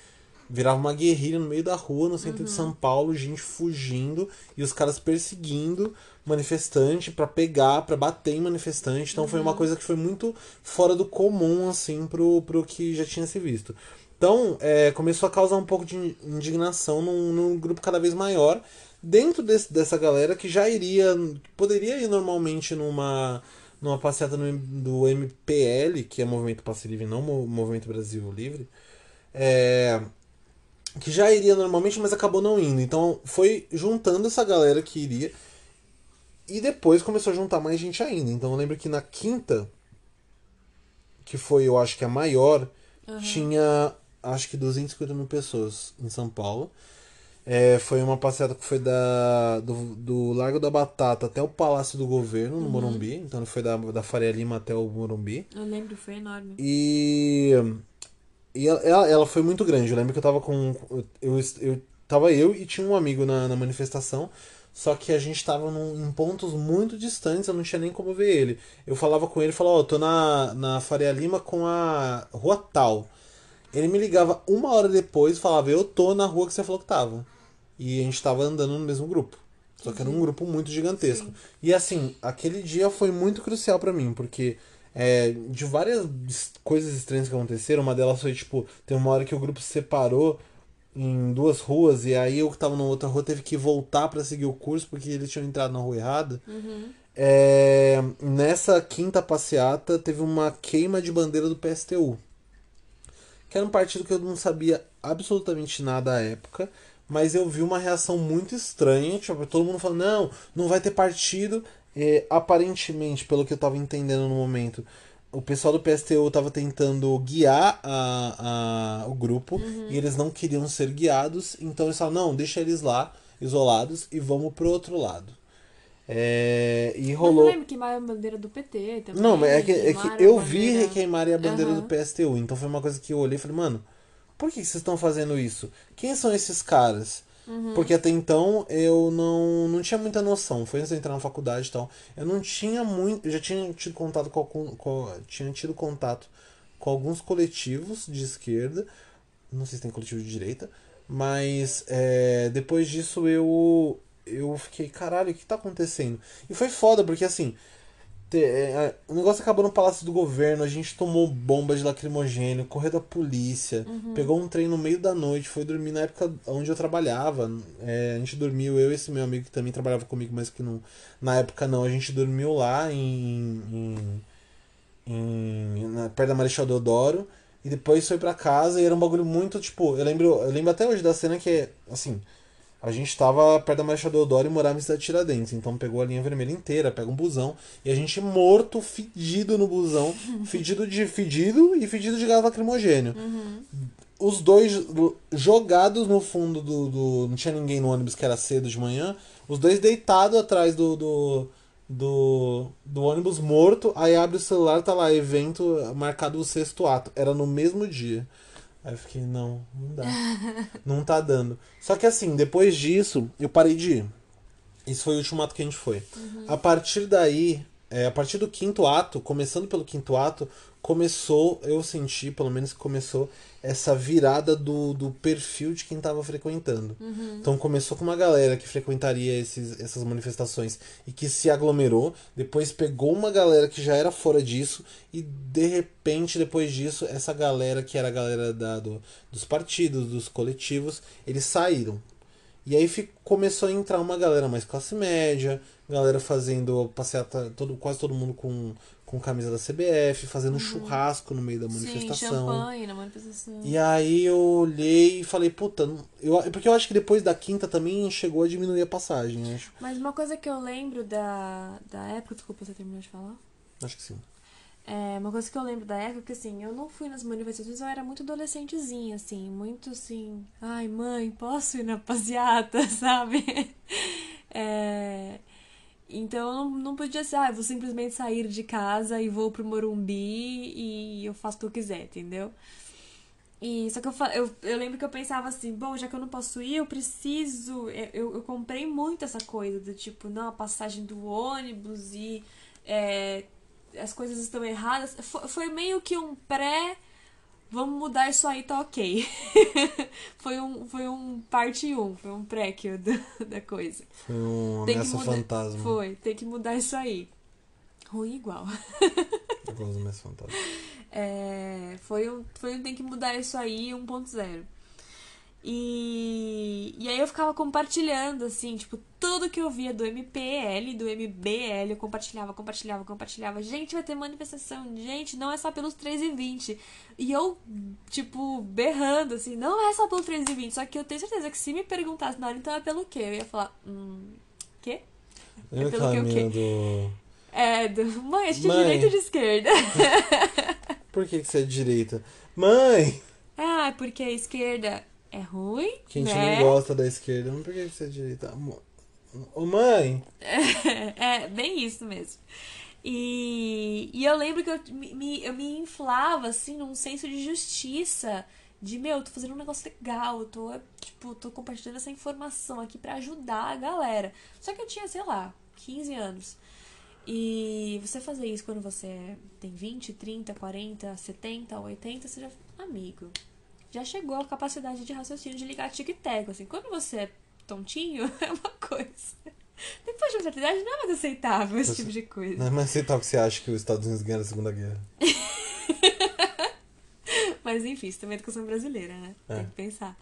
virava uma guerrilha no meio da rua, no centro de São Paulo, gente fugindo e os caras perseguindo manifestante pra pegar, pra bater em manifestante. Então foi uma coisa que foi muito fora do comum, assim, pro, pro que já tinha se visto. Então, é, começou a causar um pouco de indignação num, num grupo cada vez maior dentro desse- dessa galera que já iria, poderia ir normalmente numa, numa passeata no, do MPL, que é Movimento Passe Livre, não Mo- Movimento Brasil Livre, é, que já iria normalmente, mas acabou não indo. Então foi juntando essa galera que iria e depois começou a juntar mais gente ainda. Então eu lembro que na quinta, que foi eu acho que a maior, tinha acho que 250 mil pessoas em São Paulo. É, foi uma passeata que foi da, do, do Largo da Batata até o Palácio do Governo, no Morumbi. Então foi da, da Faria Lima até o Morumbi. Eu lembro, foi enorme. E, e ela- ela, foi muito grande. Eu lembro que eu tava com. Eu, eu, tava eu e tinha um amigo na, na manifestação. Só que a gente tava num- em pontos muito distantes, eu não tinha nem como ver ele. Eu falava com ele, falava, ó, eu tô na, na Faria Lima com a rua tal. Ele me ligava uma hora depois e falava, eu tô na rua que você falou que tava. E a gente tava andando no mesmo grupo. Só que era um grupo muito gigantesco. Sim. E assim, aquele dia foi muito crucial pra mim, porque é, de várias coisas estranhas que aconteceram, uma delas foi tipo, tem uma hora que o grupo se separou em duas ruas, e aí eu que tava na outra rua teve que voltar pra seguir o curso, porque eles tinham entrado na rua errada. É, nessa quinta passeata teve uma queima de bandeira do PSTU. Que era um partido que eu não sabia absolutamente nada à época, mas eu vi uma reação muito estranha, tipo, todo mundo falando, não, não vai ter partido. É, aparentemente, pelo que eu tava entendendo no momento, o pessoal do PSTU tava tentando guiar a, a, o grupo e eles não queriam ser guiados, então eles falaram, não, deixa eles lá, isolados, e vamos pro outro lado. É, e Mas eu rolou. lembro que queimar a bandeira do PT também. Não, mas é que, é queimaram que eu vi requeimarem a bandeira Aham. do PSTU. Então foi uma coisa que eu olhei e falei, mano, por que vocês estão fazendo isso? Quem são esses caras? Uhum. Porque até então eu não, não tinha muita noção. Foi antes de entrar na faculdade e tal. Eu não tinha muito. Eu já tinha tido contato com, algum- com- tinha tido contato com alguns coletivos de esquerda. Não sei se tem coletivo de direita. Mas é, depois disso eu, eu fiquei, caralho, o que tá acontecendo? E foi foda, porque assim. Te- é, o negócio acabou no Palácio do Governo, a gente tomou bomba de lacrimogênio, correu da polícia, pegou um trem no meio da noite, foi dormir na época onde eu trabalhava. É, a gente dormiu, eu e esse meu amigo que também trabalhava comigo, mas que não, na época não, a gente dormiu lá em, em, em- na, perto da Marechal Deodoro. E depois foi pra casa e era um bagulho muito, tipo, eu lembro, eu lembro até hoje da cena que é, assim, a gente tava perto da Marechal Deodoro e morava em Cidade Tiradentes, então pegou a linha vermelha inteira, pega um busão, e a gente morto, fedido no busão, fedido de fedido e fedido de gás lacrimogênio. Os dois jogados no fundo do, do. Não tinha ninguém no ônibus que era cedo de manhã. Os dois deitados atrás do, do, do, do ônibus morto. Aí abre o celular, tá lá, evento marcado o sexto ato. Era no mesmo dia. Aí eu fiquei, não, não dá. não tá dando. Só que assim, depois disso, eu parei de ir. Esse foi o último ato que a gente foi. A partir daí, é, a partir do quinto ato, começando pelo quinto ato, começou, eu senti, pelo menos que começou, essa virada do, do perfil de quem tava frequentando. Então começou com uma galera que frequentaria esses, essas manifestações e que se aglomerou, depois pegou uma galera que já era fora disso, e de repente, depois disso, essa galera que era a galera da, do, dos partidos, dos coletivos, eles saíram. E aí começou a entrar uma galera mais classe média, galera fazendo passeata, todo, quase todo mundo com, com camisa da CBF, fazendo churrasco no meio da Sim, manifestação. champanhe na manifestação. E aí eu olhei e falei, puta, eu, porque eu acho que depois da quinta também chegou a diminuir a passagem, acho. Mas uma coisa que eu lembro da, da época, desculpa, você terminou de falar? Acho que sim. É, uma coisa que eu lembro da época, que assim, eu não fui nas manifestações, eu era muito adolescentezinha, assim, muito assim, ai mãe, posso ir na passeata, sabe? É, então eu não, não podia ser, ah, eu vou simplesmente sair de casa e vou pro Morumbi e eu faço o que eu quiser, entendeu? E só que eu, eu, eu lembro que eu pensava assim, bom, já que eu não posso ir, eu preciso. Eu, eu, eu comprei muito essa coisa do tipo, não, a passagem do ônibus e é, as coisas estão erradas. Foi, foi meio que um pré. Vamos mudar isso aí, tá ok. foi um, foi um parte 1, foi um pré da, da coisa. Foi um Tem ameaça fantasma. Foi, tem que mudar isso aí. Ruim igual. Eu gosto do ameaça fantasma. É, foi, um, foi um tem que mudar isso aí 1.0. E, e aí eu ficava compartilhando, assim, tipo, tudo que eu via do MPL, do MBL, eu compartilhava, compartilhava, compartilhava. Gente, vai ter manifestação. Gente, não é só pelos 3 e 20. E eu, tipo, berrando, assim, não é só pelo 3 e 20. Só que eu tenho certeza que se me perguntasse na hora, então é pelo quê? Eu ia falar, hum, quê? Lembra pelo aquela que o menina quê? do. É, do, mãe, a gente é Mãe. direita ou de esquerda? Por que, que você é de direita? Mãe! Ah, porque a esquerda é ruim, Que a gente né? não gosta da esquerda. Mas por que que você é direita? Ô mãe! é, bem isso mesmo. E, e eu lembro que eu me, eu me inflava, assim, num senso de justiça. De, meu, eu tô fazendo um negócio legal, eu tô, tipo, tô compartilhando essa informação aqui pra ajudar a galera. Só que eu tinha, sei lá, 15 anos. E você fazer isso quando você tem 20, 30, 40, 70, 80, você já. Amigo, já chegou a capacidade de raciocínio de ligar tic-tac. Assim, quando você é tontinho, é uma coisa. Depois de uma certa idade, não é mais aceitável esse Você- tipo de coisa. Não é mais aceitável que você acha que os Estados Unidos ganharam a Segunda Guerra. Mas enfim, isso também é educação brasileira, né? É. Tem que pensar.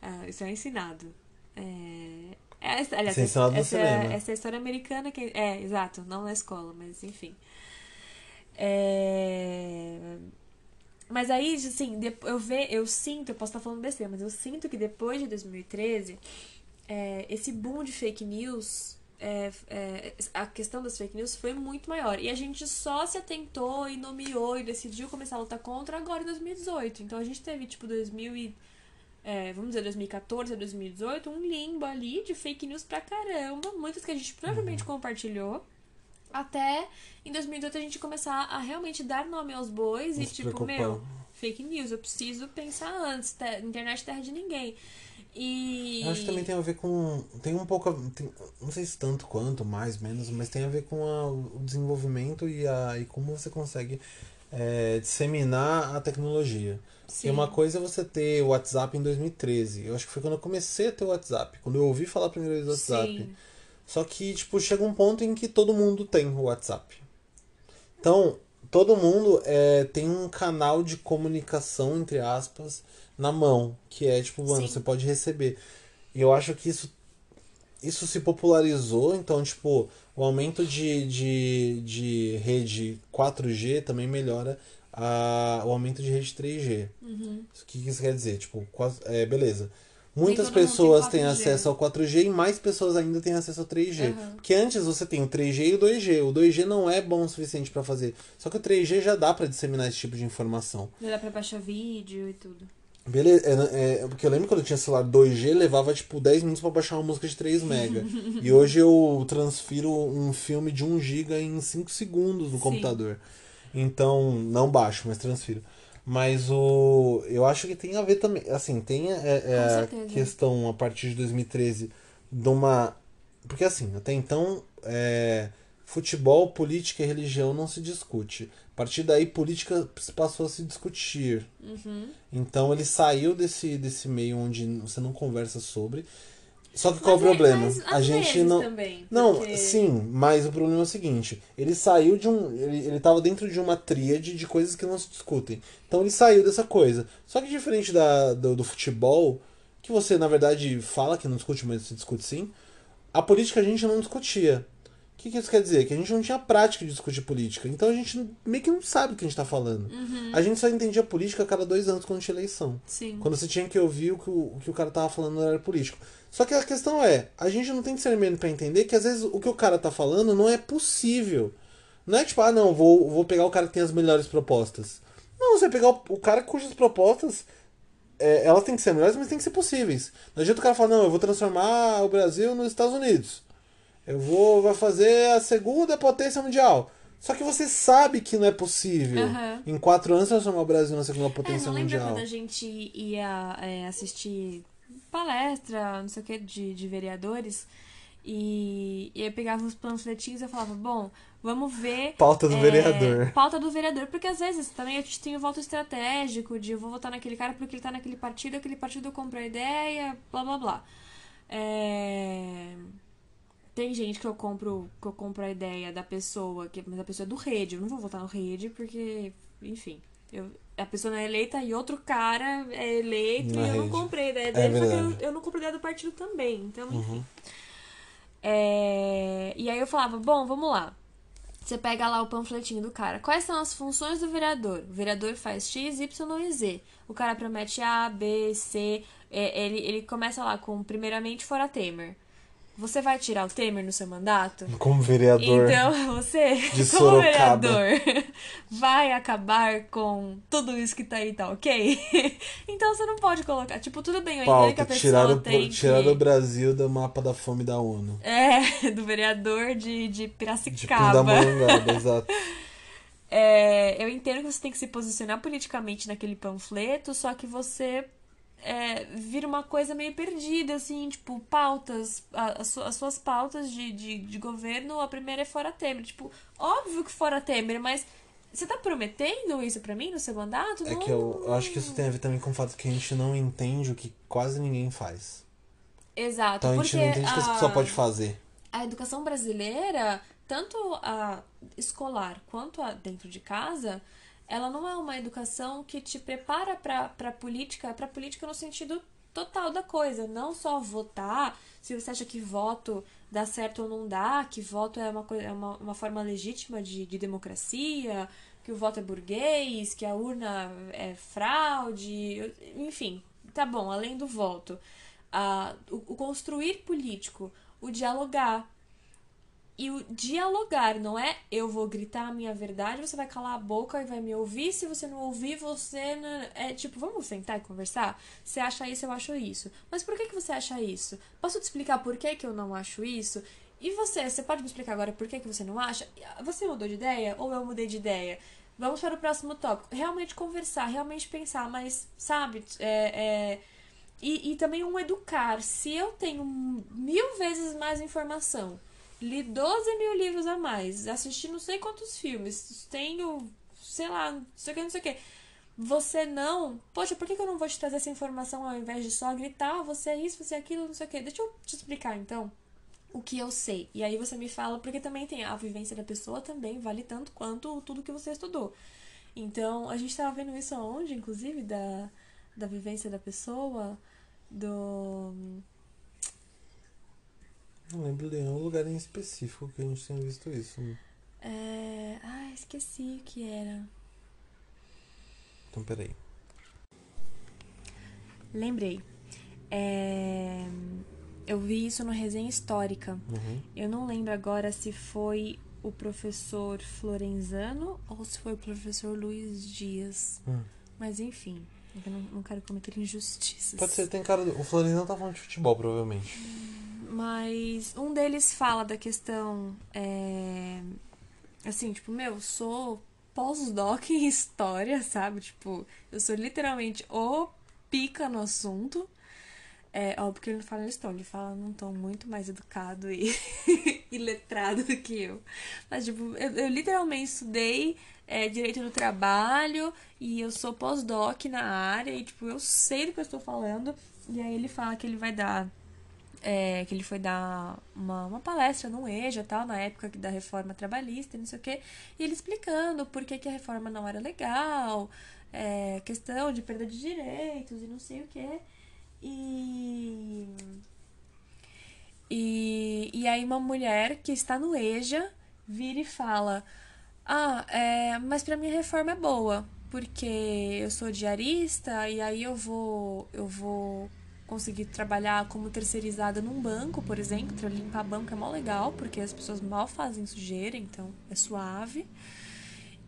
Ah, isso é ensinado. É... é, essa- aliás, é ensinado no essa, cinema. essa é a história americana que. É, exato, não na escola, mas enfim. É... Mas aí, assim, eu, ve, eu sinto, eu posso estar falando besteira, mas eu sinto que depois de 2013, é, esse boom de fake news, é, é, a questão das fake news foi muito maior. E a gente só se atentou e nomeou e decidiu começar a lutar contra agora em 2018. Então a gente teve, tipo, 2000 e, é, vamos dizer, 2014 a 2018, um limbo ali de fake news pra caramba. Muitas que a gente provavelmente compartilhou. Até em 2018 a gente começar a realmente dar nome aos bois Não e tipo, preocupar. meu, fake news, eu preciso pensar antes. te- internet é terra de ninguém. E. Eu acho que também tem a ver com. Tem um pouco. tem- não sei se tanto quanto, mais, menos, mas tem a ver com a- o desenvolvimento e, a, e como você consegue é, disseminar a tecnologia. Sim. E uma coisa é você ter o WhatsApp em 2013. Eu acho que foi quando eu comecei a ter o WhatsApp. Quando eu ouvi falar a primeira vez do WhatsApp. Sim. Só que, tipo, chega um ponto em que todo mundo tem o WhatsApp. Então, todo mundo é, tem um canal de comunicação, entre aspas, na mão. Que é, tipo, mano, Sim. você pode receber. E eu acho que isso, isso se popularizou. Então, tipo, o aumento de, de, de rede 4G também melhora a, o aumento de rede 3G. Uhum. O que isso quer dizer? Tipo, quase- é, beleza. Muitas tem pessoas têm 4G. acesso ao 4G e mais pessoas ainda têm acesso ao 3G. Aham. Porque antes você tem o 3G e o 2G. O 2G não é bom o suficiente pra fazer. Só que o 3G já dá pra disseminar esse tipo de informação. Já dá pra baixar vídeo e tudo. Beleza, é, é, porque eu lembro quando eu tinha celular 2G, levava tipo 10 minutos pra baixar uma música de 3 mega. e hoje eu transfiro um filme de 1 giga em 5 segundos no Sim. computador. Então, não baixo, mas transfiro. Mas o. Eu acho que tem a ver também. Assim, tem é, é, a questão a partir de 2013 de uma. Porque assim, até então, é, futebol, política e religião não se discute. A partir daí, política passou a se discutir. Uhum. Então ele saiu desse, desse meio onde você não conversa sobre. Só que qual Mas o é- problema? mas a gente não. Também, Não, porque- sim, mas o problema é o seguinte: ele saiu de um. Ele, ele tava dentro de uma tríade de coisas que não se discutem. Então ele saiu dessa coisa. Só que diferente da, do, do futebol, que você na verdade fala que não discute, mas se discute sim, a política a gente não discutia. O que, que isso quer dizer? Que a gente não tinha prática de discutir política. Então a gente meio que não sabe o que a gente tá falando. Uhum. A gente só entendia política a cada dois anos quando tinha eleição. Sim. Quando você tinha que ouvir o que o, o que o cara tava falando no horário político. Só que a questão é, a gente não tem discernimento pra entender que às vezes o que o cara tá falando não é possível. Não é tipo, ah não, vou, vou pegar o cara que tem as melhores propostas. Não, você vai pegar o, o cara cujas propostas, é, elas têm que ser melhores, mas têm que ser possíveis. Não adianta o cara falar, não, eu vou transformar o Brasil nos Estados Unidos. Eu vou vai fazer a segunda potência mundial. Só que você sabe que não é possível. Aham. Em quatro anos transformar o Brasil na segunda É, potência não lembra mundial. quando a gente ia é, assistir palestra, não sei o que, de, de vereadores, e, e eu pegava os panfletinhos e eu falava, bom, vamos ver. Pauta do é, vereador. Pauta do vereador, porque às vezes também a gente tem o voto estratégico de eu vou votar naquele cara porque ele tá naquele partido, aquele partido comprou a ideia, blá blá blá. É, Tem gente que eu compro que eu compro a ideia da pessoa, que, mas a pessoa é do rede. Eu não vou votar no rede porque, enfim, eu, a pessoa não é eleita e outro cara é eleito Na e eu não rede. comprei a ideia É dele, só que eu, eu não comprei a ideia do partido também. Então, enfim. Uhum. É, E aí eu falava, bom, vamos lá. Você pega lá o panfletinho do cara. Quais são as funções do vereador? O vereador faz X, Y e Z. O cara promete A, B, C. É, ele, ele começa lá com, primeiramente, fora Temer. Você vai tirar o Temer no seu mandato? Como vereador. Então, você, de como Sorocaba. vereador, vai acabar com tudo isso que tá aí, tá ok? então você não pode colocar. Tipo, tudo bem, eu entendo que a pessoa tirar, o, tem tirar que... o Brasil do mapa da fome da ONU. É, do vereador de, de De Piracicaba. Pindamonhangaba, exato. É, eu entendo que você tem que se posicionar politicamente naquele panfleto, só que você é, vira uma coisa meio perdida, assim, tipo, pautas, a- as, su- as suas pautas de, de, de governo, a primeira é fora Temer. Tipo, óbvio que fora Temer, mas você tá prometendo isso pra mim no seu mandato? É Não- que eu, eu acho que isso tem a ver também com o fato que a gente não entende o que quase ninguém faz. Exato, Então a gente não entende o que a- pessoa pode fazer. a educação brasileira, tanto a escolar quanto a dentro de casa, ela não é uma educação que te prepara para a política, para política no sentido total da coisa, não só votar, se você acha que voto dá certo ou não dá, que voto é uma, é uma, uma forma legítima de, de democracia, que o voto é burguês, que a urna é fraude, enfim, tá bom, além do voto. a o, o construir político, o dialogar, e o dialogar, não é eu vou gritar a minha verdade, você vai calar a boca e vai me ouvir. Se você não ouvir, você. Não... É tipo, vamos sentar e conversar? Você acha isso, eu acho isso. Mas por que, que você acha isso? Posso te explicar por que, que eu não acho isso? E você, você pode me explicar agora por que, que você não acha? Você mudou de ideia ou eu mudei de ideia? Vamos para o próximo tópico. Realmente conversar, realmente pensar, mas, sabe, é, é... E, e também um educar. Se eu tenho mil vezes mais informação li 12 mil livros a mais, assisti não sei quantos filmes, tenho, sei lá, não sei o que, não sei o que. Você não. Poxa, por que, eu não vou te trazer essa informação ao invés de só gritar, você é isso, você é aquilo, não sei o que? Deixa eu te explicar então o que eu sei. E aí você me fala, porque também tem a vivência da pessoa também, vale tanto quanto tudo que você estudou. Então, a gente tava vendo isso aonde, inclusive, da, da vivência da pessoa, do não lembro de nenhum lugar em específico que a gente tenha visto isso. É... Ah, esqueci o que era. Então, peraí. Lembrei. É... Eu vi isso no Resenha Histórica. Uhum. Eu não lembro agora se foi o professor Florenzano ou se foi o professor Luiz Dias. Hum. Mas enfim, eu não, não quero cometer injustiças. Pode ser, tem cara. Do... O Florenzano tá falando de futebol, provavelmente. Hum. Mas um deles fala da questão. É, assim, tipo, meu, sou pós-doc em história, sabe? Tipo, eu sou literalmente o pica no assunto. É, óbvio que ele não fala nesse tom, ele fala num tom muito mais educado e, e letrado do que eu. Mas, tipo, eu, eu literalmente estudei é, direito do trabalho e eu sou pós-doc na área e, tipo, eu sei do que eu estou falando. E aí ele fala que ele vai dar é, que ele foi dar uma, uma palestra no EJA, tal, na época da reforma trabalhista, não sei o quê, e ele explicando por que, que a reforma não era legal, é, questão de perda de direitos e não sei o quê. E, e, e aí uma mulher que está no EJA vira e fala: Ah, é, mas para mim a reforma é boa, porque eu sou diarista e aí eu vou eu vou conseguir trabalhar como terceirizada num banco, por exemplo, limpar banco é mó legal, porque as pessoas mal fazem sujeira, então é suave.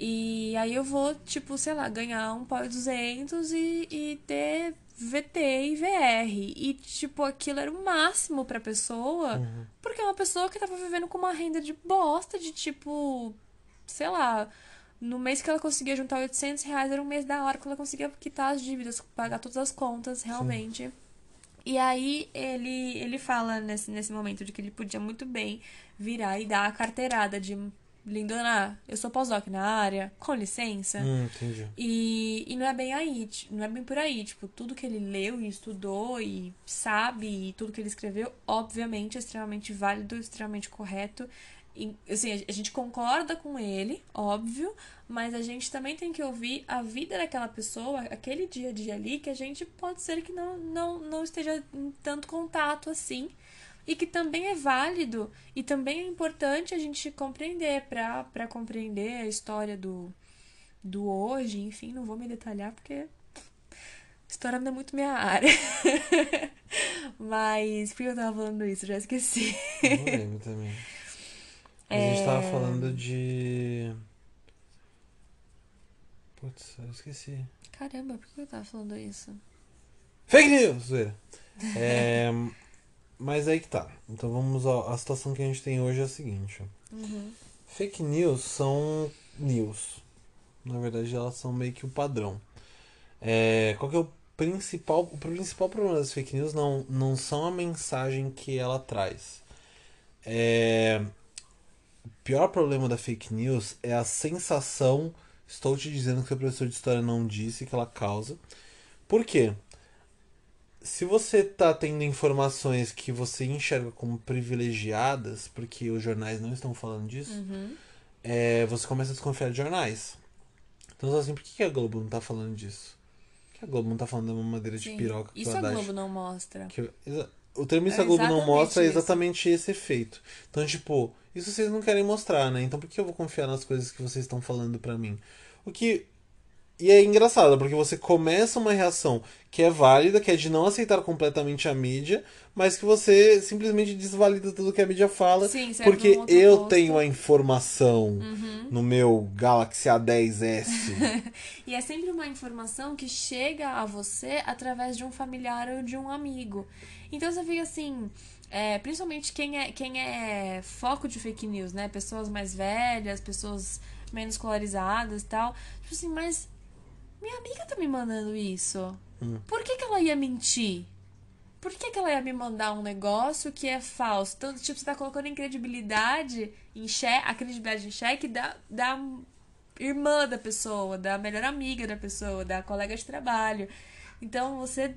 E aí eu vou, tipo, sei lá, ganhar um pau 200 e, e ter VT e VR. E, tipo, aquilo era o máximo pra pessoa, uhum. porque é uma pessoa que tava vivendo com uma renda de bosta, de tipo, sei lá, no mês que ela conseguia juntar 800 reais, era um mês da hora que ela conseguia quitar as dívidas, pagar todas as contas, realmente. Sim. E aí ele, ele fala nesse, nesse momento de que ele podia muito bem virar e dar a carteirada de Lindona, eu sou pós-doc na área, com licença. Hum, entendi. E, e não é bem aí, não é bem por aí. Tipo, tudo que ele leu e estudou e sabe, e tudo que ele escreveu, obviamente, é extremamente válido, extremamente correto assim, a gente concorda com ele, óbvio, mas a gente também tem que ouvir a vida daquela pessoa, aquele dia a dia ali, que a gente pode ser que não, não, não esteja em tanto contato assim. E que também é válido e também é importante a gente compreender para compreender a história do, do hoje, enfim, não vou me detalhar porque história não é muito minha área. Mas por que eu tava falando isso? Já esqueci. Não lembro também. A é... gente tava falando de. Putz, eu esqueci. Caramba, por que eu tava falando isso? Fake news! é, mas aí que tá. Então vamos. A, a situação que a gente tem hoje é a seguinte: uhum. Fake news são news. Na verdade, elas são meio que o padrão. É, qual que é o principal. O principal problema das fake news não, não são a mensagem que ela traz. É, o pior problema da fake news é a sensação, estou te dizendo que o professor de história não disse que ela causa. Por quê? se você tá tendo informações que você enxerga como privilegiadas, porque os jornais não estão falando disso, Uhum. é, você começa a desconfiar de jornais. Então, você fala assim, por que a Globo não tá falando disso? Por que a Globo não tá falando da mamadeira de Sim. piroca que Isso a Haddad Globo não mostra. que o termo É a Globo não mostra é isso. exatamente esse efeito. Então, tipo, isso vocês não querem mostrar, né? Então por que eu vou confiar nas coisas que vocês estão falando pra mim? O que. E é engraçado, porque você começa uma reação que é válida, que é de não aceitar completamente a mídia, mas que você simplesmente desvalida tudo que a mídia fala, Sim, porque eu posto. tenho a informação Uhum. no meu Galaxy A10S. E é sempre uma informação que chega a você através de um familiar ou de um amigo. Então você fica assim, é, principalmente quem é, quem é foco de fake news, né? Pessoas mais velhas, pessoas menos escolarizadas e tal. Tipo assim, mas minha amiga tá me mandando isso. Hum. Por que, que ela ia mentir? Por que, que ela ia me mandar um negócio que é falso? Então, tipo, você tá colocando em credibilidade, em xeque, a credibilidade em xeque da, da irmã da pessoa, da melhor amiga da pessoa, da colega de trabalho. Então, você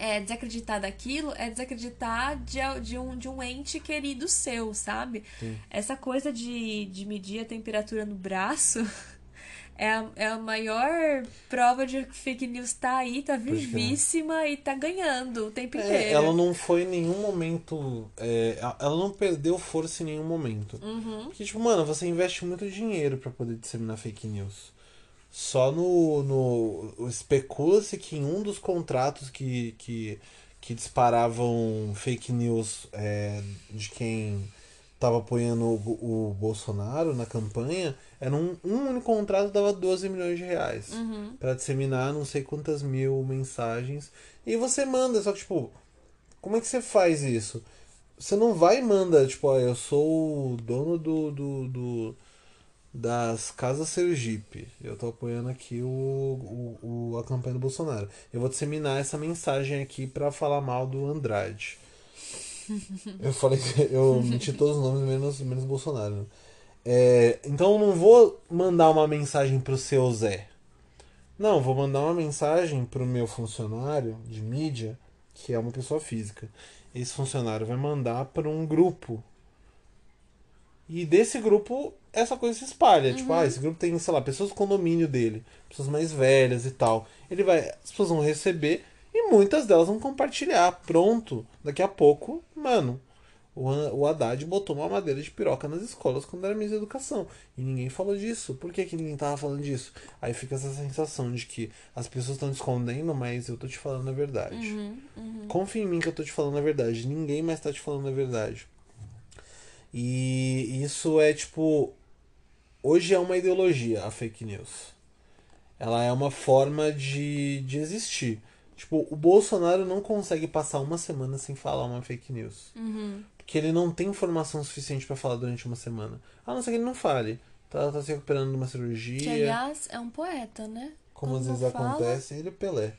é, desacreditar daquilo é desacreditar de, de, um, de um ente querido seu, sabe? Sim. Essa coisa de, de medir a temperatura no braço é a, é a maior prova de que fake news tá aí, tá vivíssima e tá ganhando o tempo É, inteiro. ela não foi em nenhum momento. é, ela não perdeu força em nenhum momento. Uhum. Porque, tipo, mano, você investe muito dinheiro pra poder disseminar fake news. Só no. no Especula-se que em um dos contratos que, que, que disparavam fake news é, de quem tava apoiando o, o Bolsonaro na campanha, era um, um único contrato dava 12 milhões de reais. Uhum. Pra disseminar não sei quantas mil mensagens. E você manda, só que, tipo, como é que você faz isso? Você não vai e manda, tipo, ó, eu sou o dono do, do, do- das Casas Sergipe. Eu tô apoiando aqui o, o, o- a campanha do Bolsonaro. Eu vou disseminar essa mensagem aqui pra falar mal do Andrade. Eu falei que eu menti todos os nomes menos, menos Bolsonaro. né? É, então eu não vou mandar uma mensagem pro seu Zé. Não, vou mandar uma mensagem pro meu funcionário de mídia, que é uma pessoa física. Esse funcionário vai mandar para um grupo. E desse grupo, essa coisa se espalha. Tipo, ah, esse grupo tem, sei lá, pessoas do condomínio dele, pessoas mais velhas e tal. Ele vai, as pessoas vão receber e muitas delas vão compartilhar. Pronto, daqui a pouco, mano, o, Haddad botou uma madeira de piroca nas escolas quando era ministro da educação. E ninguém falou disso. Por que, que ninguém tava falando disso? Aí fica essa sensação de que as pessoas estão te escondendo, mas eu tô te falando a verdade. Uhum, uhum. Confia em mim que eu tô te falando a verdade. Ninguém mais tá te falando a verdade. E isso é tipo. Hoje é uma ideologia, a fake news. Ela é uma forma de, de existir. Tipo, o Bolsonaro não consegue passar uma semana sem falar uma fake news. Uhum. Porque ele não tem informação suficiente pra falar durante uma semana. A não ser que ele não fale. Tá, tá se recuperando de uma cirurgia. Que, aliás, é um poeta, né? Como às Quando vezes fala- acontece, ele é Pelé.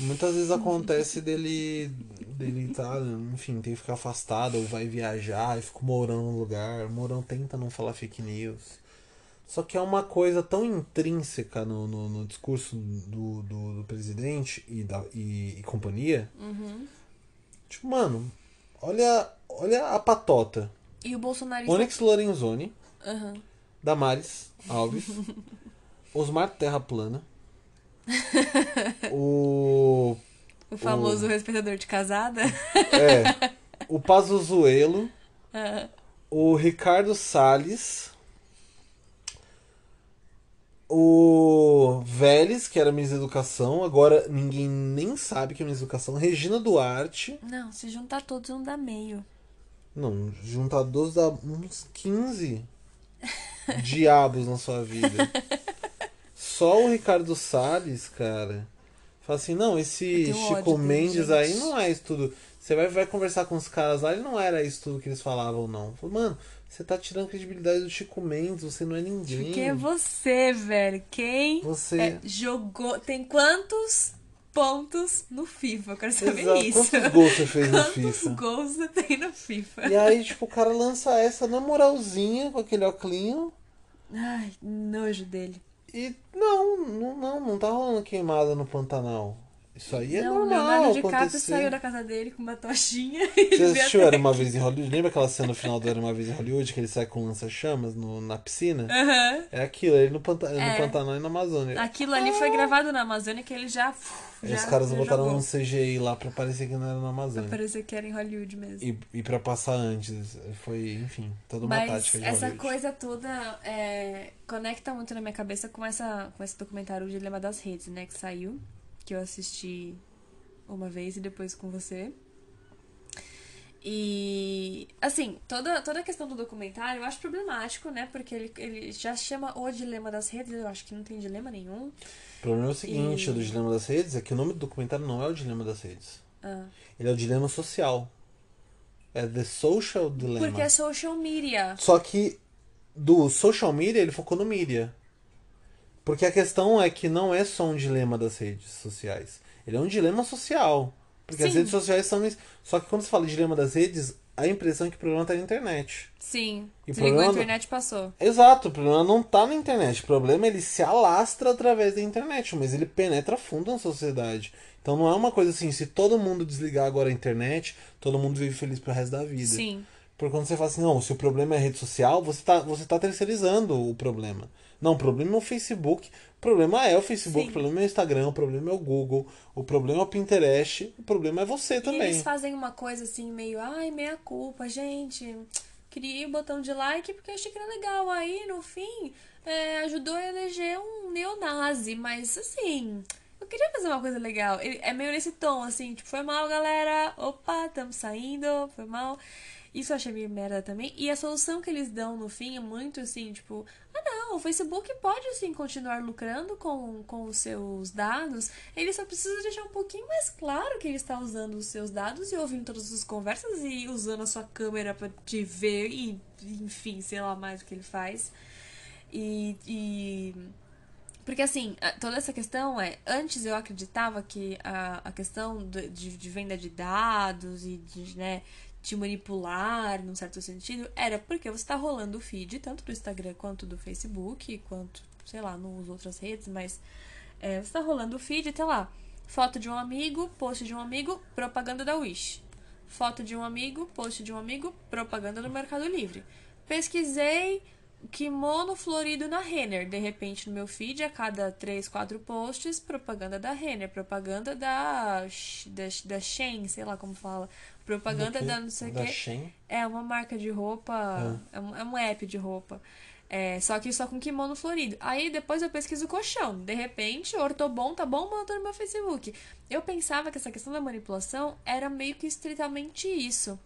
Muitas vezes acontece dele, dele tá, enfim, tem que ficar afastado ou vai viajar e fica o Mourão no lugar. O Mourão tenta não falar fake news. Só que é uma coisa tão intrínseca no, no, no discurso do, do, do presidente e, da, e, e companhia. Uhum. Tipo, mano, olha, olha a patota. E o Bolsonaro. Onyx Lorenzoni, Uhum. Damares Alves, Osmar Terra Plana, o O famoso respeitador de casada. É. O Pazuzuelo, Ah, o Ricardo Salles, o Vélez, que era da Educação, agora ninguém nem sabe que é da Educação, Regina Duarte. não, se juntar todos não dá meio. Não, juntar 12 dá uns 15 diabos na sua vida. Só o Ricardo Salles, cara, fala assim, não, esse Chico Mendes aí não é isso tudo. Você vai, vai conversar com os caras lá, ele não era isso tudo que eles falavam, não. Fala, Mano, você tá tirando a credibilidade do Chico Mendes, você não é ninguém. Quem é você, velho? Quem Você. é, jogou. Tem quantos pontos no FIFA? Eu quero saber Exato. isso. Quantos gols você fez no Quantos FIFA? gols você tem no FIFA? E aí, tipo, o cara lança essa na moralzinha, com aquele óculinho. Ai, nojo dele. E não, não, não, não tá rolando queimada no Pantanal. Isso aí é não, o normal Leonardo DiCaprio acontecer. saiu da casa dele com uma tochinha. Você assistiu Era Uma Vez em Hollywood? Lembra aquela cena no final do Era Uma Vez em Hollywood que ele sai com lança-chamas na piscina? Aham. É aquilo, ele no, Panta É. no Pantanal e na Amazônia. Aquilo ali foi gravado na Amazônia que ele já. Já os caras já botaram jogou. um CGI lá pra parecer que não era na Amazônia. Parecia que era em Hollywood mesmo. E, e pra passar antes. Foi, enfim, toda uma Mas tática de essa Hollywood. coisa toda é, conecta muito na minha cabeça com, essa, com esse documentário O Dilema das Redes, né? Que saiu, que eu assisti uma vez e depois com você. E, assim, toda, toda a questão do documentário eu acho problemático, né? Porque ele, ele já chama O Dilema das Redes, eu acho que não tem dilema nenhum. O problema é o seguinte, E- do Dilema das Redes, é que o nome do documentário não é o Dilema das Redes. Ah. Ele é o Dilema Social. É The Social Dilemma. Porque é social media. Só que do social media ele focou no mídia. Porque a questão é que não é só um dilema das redes sociais. Ele é um dilema social. Porque as Sim. redes sociais são. Só que quando se fala de dilema das redes, a impressão é que o problema tá na internet. Sim. E Se ligou a problema- internet, passou. Exato, o problema não tá na internet. O problema é ele se alastra através da internet, mas ele penetra fundo na sociedade. Então não é uma coisa assim, se todo mundo desligar agora a internet, todo mundo vive feliz pro resto da vida. Sim. Porque quando você fala assim, não, se o problema é rede social, você tá, você tá terceirizando o problema. Não, o problema é o Facebook, o problema é o Facebook, Sim. o problema é o Instagram, o problema é o Google, o problema é o Pinterest, o problema é você E também. eles fazem uma coisa assim, meio, ai, meia culpa, gente. Queria o botão de like porque achei que era legal. Aí, no fim, é, ajudou a eleger um neonazi. Mas, assim, eu queria fazer uma coisa legal. É meio nesse tom, assim, tipo, foi mal, galera. Opa, estamos saindo, foi mal. Isso eu achei meio merda também. E a solução que eles dão no fim é muito assim, tipo, ah não, o Facebook pode sim continuar lucrando com, com os seus dados. Ele só precisa deixar um pouquinho mais claro que ele está usando os seus dados e ouvindo todas as conversas e usando a sua câmera pra te ver e, enfim, sei lá mais o que ele faz. E. e... Porque assim, toda essa questão é. Antes eu acreditava que a, a questão do- de, de venda de dados e de, né, te manipular, num certo sentido, era porque você tá rolando o feed, tanto do Instagram quanto do Facebook, quanto, sei lá, nas outras redes, mas é, você tá rolando o feed e tá lá. Foto de um amigo, post de um amigo, propaganda da Wish. Foto de um amigo, post de um amigo, propaganda do Mercado Livre. Pesquisei kimono florido na Renner. De repente, no meu feed, a cada 3, 4 posts, propaganda da Renner, propaganda da, da, da Shein, sei lá como fala. Propaganda da não sei o quê. Shein? É uma marca de roupa. É, um, é um app de roupa. É, só que só com kimono florido. Aí depois eu pesquiso o colchão. De repente, Ortobon tá bombando no meu Facebook. Eu pensava que essa questão da manipulação era meio que estritamente isso.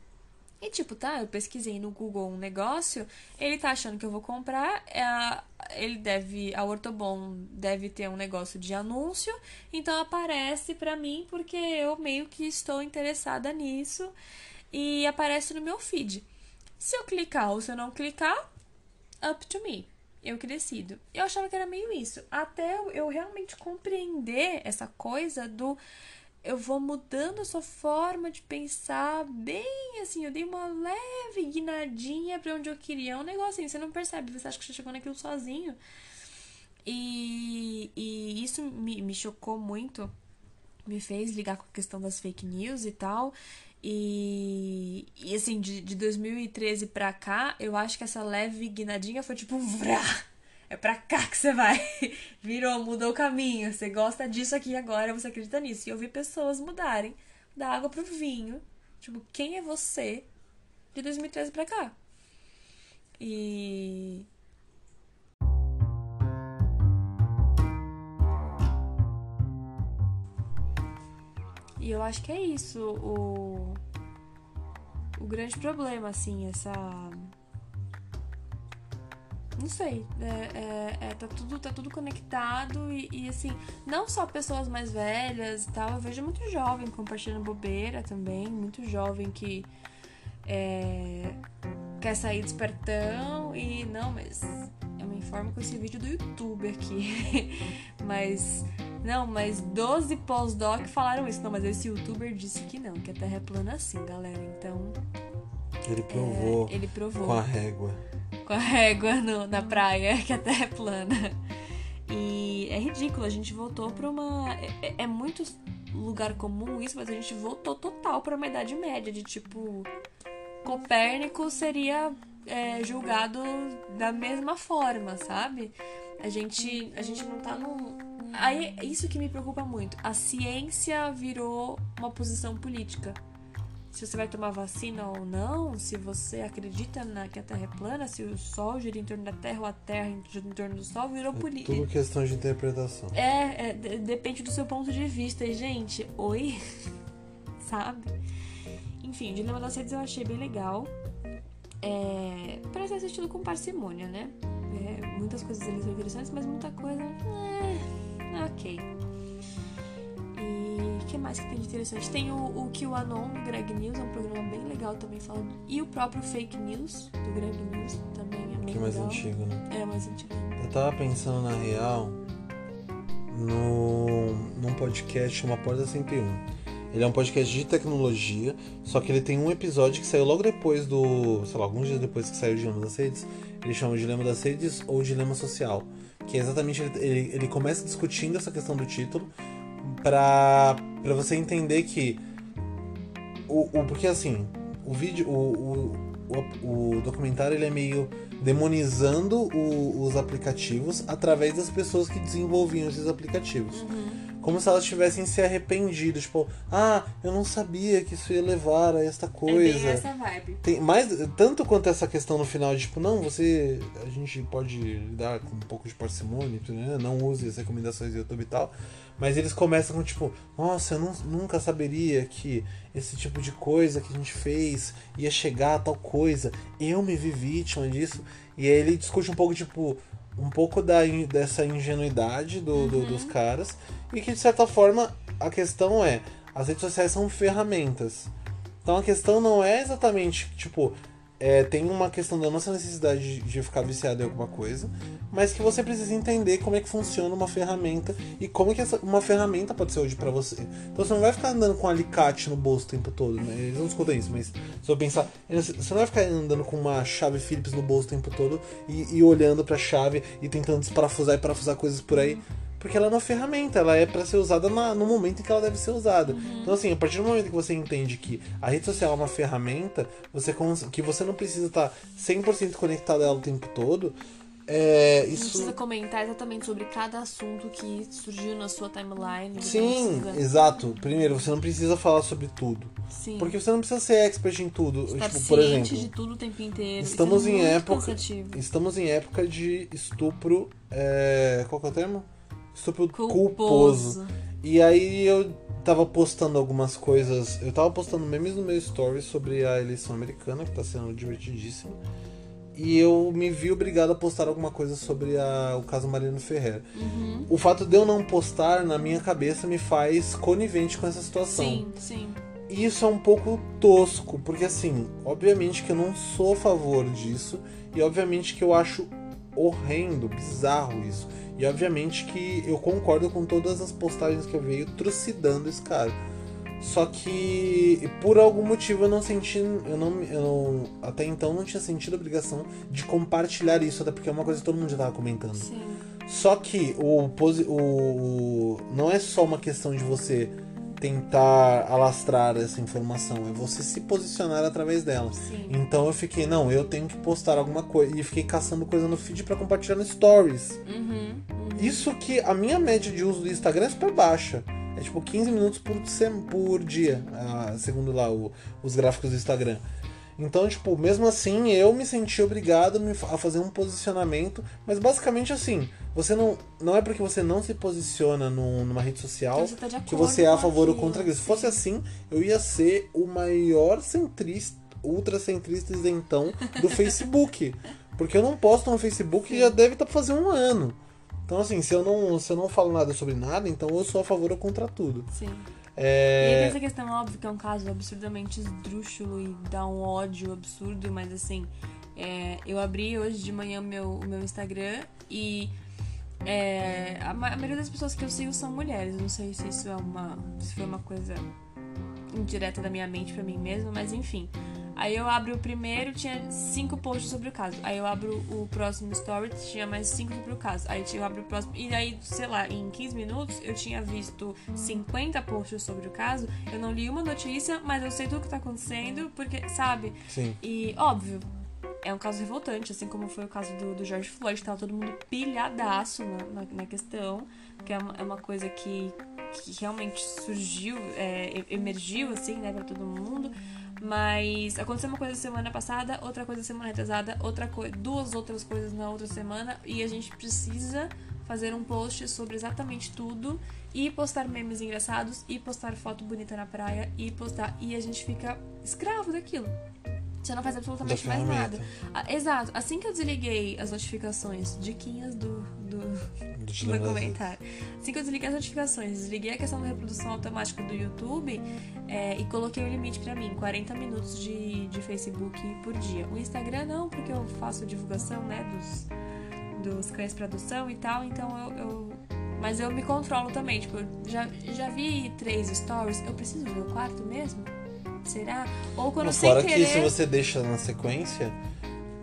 E tipo, tá, eu pesquisei no Google um negócio, ele tá achando que eu vou comprar, é, ele deve, a Ortobon deve ter um negócio de anúncio, então aparece pra mim porque eu meio que estou interessada nisso e aparece no meu feed. Se eu clicar ou se eu não clicar, up to me. Eu que decido. Eu achava que era meio isso. Até eu- eu realmente compreender essa coisa do. Eu vou mudando a sua forma de pensar bem assim. Eu dei uma leve guinadinha pra onde eu queria. É um negócio assim, você não percebe, você acha que você chegou naquilo sozinho. E, e isso me, me chocou muito me fez ligar com a questão das fake news e tal. E, e assim, de, de 2013 pra cá, eu acho que essa leve guinadinha foi tipo um vrá. É pra cá que você vai. Virou, mudou o caminho. Você gosta disso aqui agora, você acredita nisso. E eu vi pessoas mudarem da água pro vinho. Tipo, quem é você de 2013 pra cá? E. E eu acho que é isso o, o grande problema, assim, essa. Não sei, é, é- é, tá, tudo, tá tudo conectado e, e, assim, não só pessoas mais velhas e tal, eu vejo muito jovem compartilhando bobeira também, muito jovem que é, quer sair despertão e não, mas eu me informo com esse vídeo do YouTube aqui. mas não, mas 12 pós-doc falaram isso. Não, mas esse youtuber disse que não, que a Terra é plana assim, galera. Então, Ele é, provou ele provou com a régua. Com a régua no- na praia que a Terra é plana. E é ridículo, a gente voltou pra uma. É, é- é muito lugar comum isso, mas a gente voltou total pra uma Idade Média, de tipo. Copérnico seria é, julgado da mesma forma, sabe? A gente, a gente não tá num. Aí, é isso que me preocupa muito. A ciência virou uma posição política se você vai tomar vacina ou não, se você acredita na, que a Terra é plana, se o Sol gira em torno da Terra ou a Terra gira em torno do Sol, virou É política. tudo questão de interpretação. É, é, de- depende do seu ponto de vista. E, gente, oi? Sabe? Enfim, o Dilema das Redes eu achei bem legal. É, para ser assistido com parcimônia, né? É, muitas coisas ali são interessantes, mas muita coisa. É, ok. O que mais que tem de interessante? Tem o, o QAnon do Greg News, é um programa bem legal também falando. E o próprio Fake News do Greg News também é bem Que é mais legal. antigo, né? É mais antigo. Eu tava pensando na real no, num podcast chama Porta 101. Ele é um podcast de tecnologia, só que ele tem um episódio que saiu logo depois do. sei lá, alguns dias depois que saiu o Dilema das Redes. Ele chama o Dilema das Redes ou Dilema Social. Que é exatamente. Ele, ele, ele começa discutindo essa questão do título pra, pra você entender que. O, o, porque assim, o vídeo. O, o, o, documentário ele é meio demonizando o- os aplicativos através das pessoas que desenvolviam esses aplicativos. Como se elas tivessem se arrependido, tipo, ah, eu não sabia que isso ia levar a esta É coisa. bem essa vibe. Tem mais, tanto quanto essa questão no final, de, tipo, não, você. A gente pode lidar com um pouco de parcimônia, né? não use as recomendações do YouTube e tal. Mas eles começam com tipo, nossa, eu nu- nunca saberia que esse tipo de coisa que a gente fez ia chegar a tal coisa. Eu me vi vítima disso. E aí ele discute um pouco, tipo, um pouco da, dessa ingenuidade do, do- dos caras. E que de certa forma a questão é, as redes sociais são ferramentas. Então a questão não é exatamente, tipo, é, tem uma questão da nossa necessidade de, ficar viciado em alguma coisa, mas que você precisa entender como é que funciona uma ferramenta e como que essa, uma ferramenta pode ser útil pra você. Então você não vai ficar andando com um alicate no bolso o tempo todo, né? Eles não discutem isso, mas se eu pensar, você não vai ficar andando com uma chave Phillips no bolso o tempo todo e, e olhando pra chave e tentando desparafusar e parafusar coisas por aí. Porque ela é uma ferramenta, ela é pra ser usada na- no momento em que ela deve ser usada. Então, assim, a partir do momento que você entende que a rede social é uma ferramenta, você que você não precisa estar 100% conectado a ela o tempo todo, é, Não isso. precisa comentar exatamente sobre cada assunto que surgiu na sua timeline. Sim, não precisa- exato. Primeiro, você não precisa falar sobre tudo. Sim. Porque você não precisa ser expert em tudo. Estar tipo, por exemplo, de tudo o tempo inteiro. estamos é em muito época. cansativo. Estamos em época de estupro. é, qual que é o termo? Estupro culposo. Culposo. E aí eu tava postando algumas coisas. Eu tava postando memes no meu story sobre a eleição americana, que tá sendo divertidíssimo. E eu me vi obrigado a postar alguma coisa sobre a- o caso Mariano Ferrer. Uhum. O fato de eu não postar, na minha cabeça, me faz conivente com essa situação. Sim, sim. E isso é um pouco tosco, porque assim, obviamente que eu não sou a favor disso, e obviamente que eu acho horrendo, bizarro isso. E obviamente que eu concordo com todas as postagens que eu veio trucidando esse cara. Só que por algum motivo eu não senti, eu não, eu não- até então não tinha sentido a obrigação de compartilhar isso, até porque é uma coisa que todo mundo já tava comentando. Sim. Só que o, o- não é só uma questão de você tentar alastrar essa informação, é você se posicionar através dela. Sim. Então eu fiquei, não, eu tenho que postar alguma coisa. E fiquei caçando coisa no feed pra compartilhar no stories. Uhum. uhum. Isso que a minha média de uso do Instagram é super baixa. É tipo 15 minutos por, por dia, ah, segundo lá o- os gráficos do Instagram. Então, tipo, mesmo assim, eu me senti obrigado a fazer um posicionamento. Mas basicamente assim, você não. Não é porque você não se posiciona num- numa rede social Você tá que você é a favor ou contra isso. Se sim. fosse assim, eu ia ser o maior centrista, ultracentrista isentão do Facebook. Porque eu não posto no Facebook e já deve estar fazer um ano. Então, assim, se eu, não, se eu não falo nada sobre nada, então eu sou a favor ou contra tudo. Sim. E É... tem essa questão, óbvio, que é um caso absurdamente esdrúxulo e dá um ódio absurdo, mas assim, é, eu abri hoje de manhã o meu, o meu Instagram e é, a, a maioria das pessoas que eu sigo são mulheres. Não sei se isso é uma. se foi uma coisa indireta da minha mente pra mim mesma, mas enfim. Aí eu abro o primeiro, tinha cinco posts sobre o caso. Aí eu abro o próximo story, tinha mais cinco sobre o caso. Aí eu abro o próximo. E aí, sei lá, em 15 minutos eu tinha visto 50 posts sobre o caso. Eu não li uma notícia, mas eu sei tudo que tá acontecendo, porque, sabe? Sim. E, óbvio, é um caso revoltante, assim como foi o caso do, do George Floyd, tava todo mundo pilhadaço na, na, na questão, que é uma, é uma coisa que, que realmente surgiu, é, emergiu, assim, né, pra todo mundo. Mas aconteceu uma coisa semana passada, outra coisa semana retrasada, outra coisa, duas outras coisas na outra semana, e a gente precisa fazer um post sobre exatamente tudo e postar memes engraçados e postar foto bonita na praia e postar e a gente fica escravo daquilo. Você não faz absolutamente mais nada. Ah, exato. Assim que eu desliguei as notificações, diquinhas do, do, do documentário. Assim que eu desliguei as notificações, desliguei a questão da reprodução automática do YouTube é, e coloquei o limite para mim, 40 minutos de, de Facebook por dia. O Instagram não, porque eu faço divulgação, né, dos, dos cães produção e tal, então eu, eu mas eu me controlo também, tipo, já, já vi três stories, eu preciso ver o quarto mesmo? Será? Ou quando Não, sem fora querer... que se você deixa na sequência,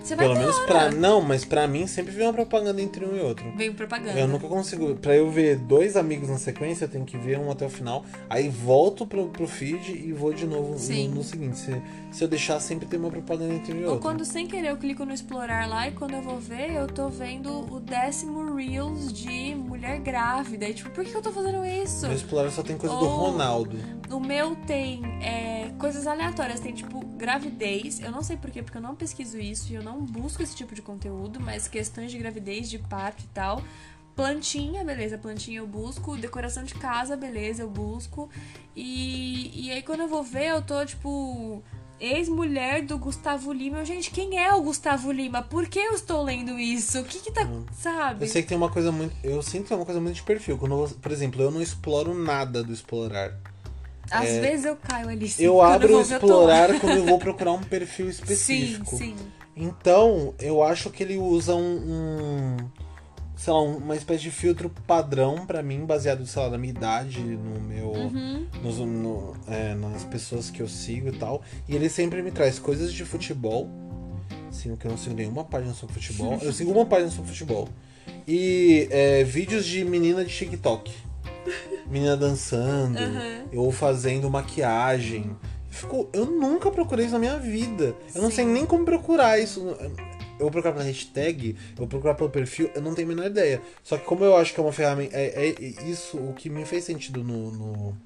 Você vai pelo menos hora. pra. Não, mas pra mim sempre vem uma propaganda entre um e outro. Veio propaganda. Eu nunca consigo. Pra eu ver dois amigos na sequência, eu tenho que ver um até o final. Aí volto pro, pro feed e vou de novo no, no seguinte. Se, se eu deixar, sempre tem uma propaganda entre um e Ou outro. quando sem querer eu clico no explorar lá e quando eu vou ver, eu tô vendo o décimo Reels de mulher grávida. E tipo, por que eu tô fazendo isso? No Explorer só tem coisa do Ou- Ronaldo. O meu tem é, coisas aleatórias, tem tipo gravidez. Eu não sei porquê, porque eu não pesquiso isso e eu não busco esse tipo de conteúdo, mas questões de gravidez, de parto e tal. Plantinha, beleza, plantinha eu busco. Decoração de casa, beleza, eu busco. E, e aí quando eu vou ver, eu tô tipo. Ex-mulher do Gustavo Lima. Eu, Gente, quem é o Gustavo Lima? Por que eu estou lendo isso? O que que tá. Sabe? Eu sei que tem uma coisa muito. Eu sinto que é uma coisa muito de perfil. Quando eu- por exemplo, eu não exploro nada do explorar. Às vezes eu caio ali. sim, Eu quando abro o vou ver, eu explorar quando eu vou procurar um perfil Sim, específico. sim. Então, eu acho que ele usa um, um- sei lá, um- uma espécie de filtro padrão pra mim, baseado, sei lá, na minha idade, no meu, Uhum. nos- no- é, nas pessoas que eu sigo e tal. E ele sempre me traz coisas de futebol, sendo que eu não sigo nenhuma página sobre futebol. Eu sigo uma página sobre futebol. E é, vídeos de menina de TikTok. Menina dançando, Uhum. ou fazendo maquiagem. Ficou, eu nunca procurei isso na minha vida. Eu não Sim. sei nem como procurar isso. Eu vou procurar pela hashtag, eu vou procurar pelo perfil, eu não tenho a menor ideia. Só que como eu acho que é uma ferramenta. É, é isso o que me fez sentido no, no,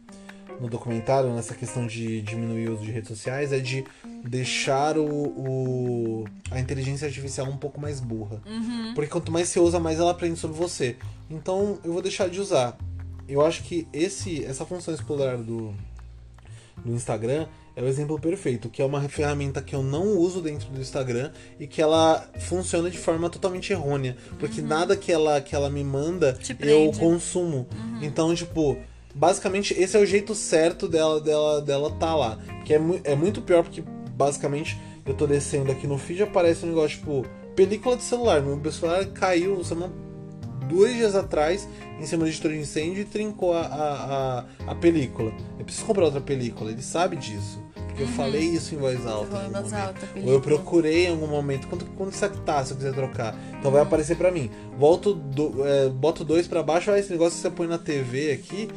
no documentário, nessa questão de diminuir o uso de redes sociais, é de deixar o, o- a inteligência artificial um pouco mais burra. Uhum. Porque quanto mais você usa, mais ela aprende sobre você. Então eu vou deixar de usar. Eu acho que esse, essa função explorar do, do Instagram é o exemplo perfeito, que é uma ferramenta que eu não uso dentro do Instagram e que ela funciona de forma totalmente errônea. Porque nada que ela, que ela me manda eu consumo. Então, tipo, basicamente esse é o jeito certo dela dela dela tá lá. Que é, mu- é muito pior porque basicamente eu tô descendo aqui no feed aparece um negócio tipo película de celular. Meu celular caiu semana dois dias atrás em cima do editor de incêndio e trincou a, a, a, a película. Eu preciso comprar outra película, ele sabe disso. Porque eu falei isso em voz alta. em voz alta, Ou eu procurei em algum momento. Quanto, quanto que tá se eu quiser trocar? Então vai aparecer pra mim. Volto do, é, boto dois pra baixo, ah, esse negócio que você põe na TV aqui,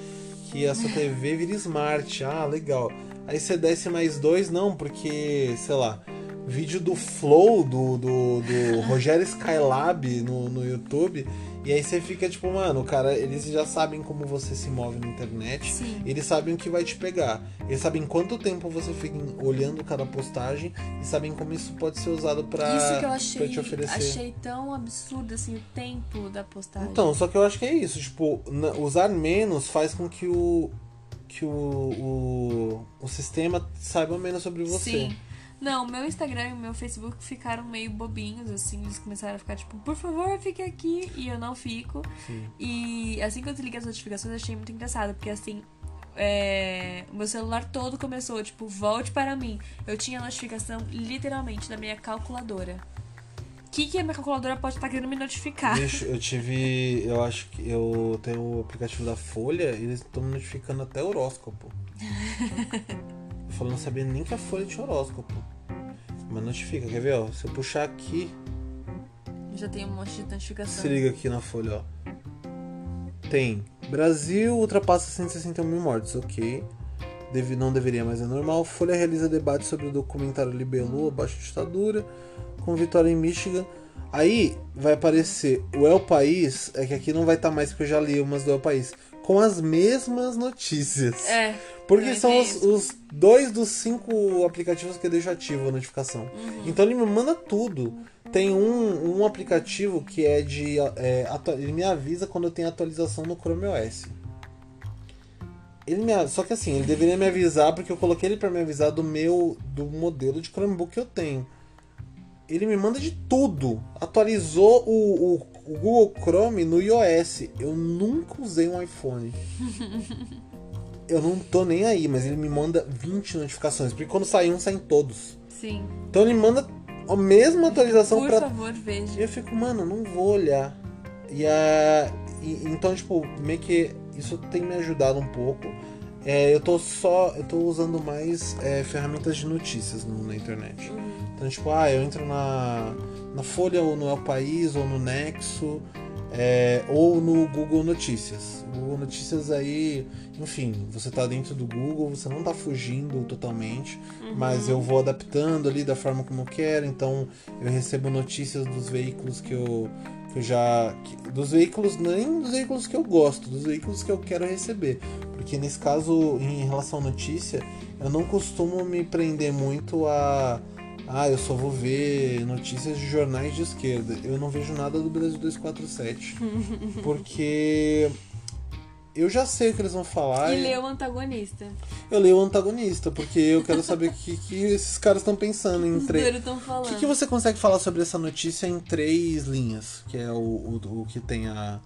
que a sua TV vira smart. Ah, legal. Aí você desce mais dois, não, porque, sei lá, vídeo do Flow, do, do, do Rogério Skylab no, no YouTube. E aí você fica tipo, mano, cara, eles já sabem como você se move na internet. Sim. Eles sabem o que vai te pegar. Eles sabem quanto tempo você fica olhando cada postagem e sabem como isso pode ser usado pra, Isso que eu achei, te oferecer. achei tão absurdo, assim, o tempo da postagem. Então, só que eu acho que é isso. Tipo, usar menos faz com que o que o, o, o sistema saiba menos sobre você. Sim. Não, meu Instagram e o meu Facebook ficaram meio bobinhos, assim, eles começaram a ficar tipo, por favor, fique aqui, e eu não fico. Sim. E assim que eu desliguei as notificações, eu achei muito engraçado, porque assim, é, o meu celular todo começou, tipo, volte para mim. Eu tinha a notificação literalmente da minha calculadora. O que, que a minha calculadora pode estar querendo me notificar? Bicho, eu tive. Eu acho que eu tenho o aplicativo da Folha e eles estão me notificando até horóscopo. eu falei, não sabia nem que a Folha tinha horóscopo. Mas notifica, quer ver, ó? Se eu puxar aqui, Já tem um monte de notificação. se liga aqui na folha, ó. Tem Brasil ultrapassa 161 mil mortes, ok. Deve, não deveria, mas é normal. Folha realiza debate sobre o documentário Libelu, abaixo ditadura, com vitória em Michigan. Aí vai aparecer o El País, é que aqui não vai estar mais porque eu já li umas do El País, com as mesmas notícias. É. Porque eu são os, os dois dos cinco aplicativos que eu deixo ativo a notificação. Uhum. Então ele me manda tudo. Tem um, um aplicativo que é de. é, ele me avisa quando eu tenho atualização no Chrome OS. Ele me, só que assim, ele deveria me avisar porque eu coloquei ele pra me avisar do meu do modelo de Chromebook que eu tenho. Ele me manda de tudo. Atualizou o, o, Google Chrome no iOS. Eu nunca usei um iPhone. Eu não tô nem aí, mas ele me manda 20 notificações. Porque quando sai um, saem todos. Sim. Então ele manda a mesma atualização Por pra. favor, E veja. eu fico, mano, não vou olhar. E a. e- então, tipo, meio que isso tem me ajudado um pouco. É, eu tô só. Eu tô usando mais é, ferramentas de notícias no- na internet. Então, tipo, ah, eu entro na, na Folha ou no El País ou no Nexo. é, ou no Google Notícias. O Google Notícias aí, enfim, você tá dentro do Google, você não tá fugindo totalmente, mas eu vou adaptando ali da forma como eu quero, então eu recebo notícias dos veículos que eu, que eu já. que- dos veículos, nem dos veículos que eu gosto, dos veículos que eu quero receber. Porque nesse caso, em relação à notícia, eu não costumo me prender muito a. Ah, eu só vou ver notícias de jornais de esquerda. Eu não vejo nada do Brasil 247. porque eu já sei o que eles vão falar. E leu o antagonista. Eu leio o antagonista, porque eu quero saber o que, que esses caras estão pensando em três. O falando. que, que você consegue falar sobre essa notícia em três linhas? Que é o, o, o que tem a,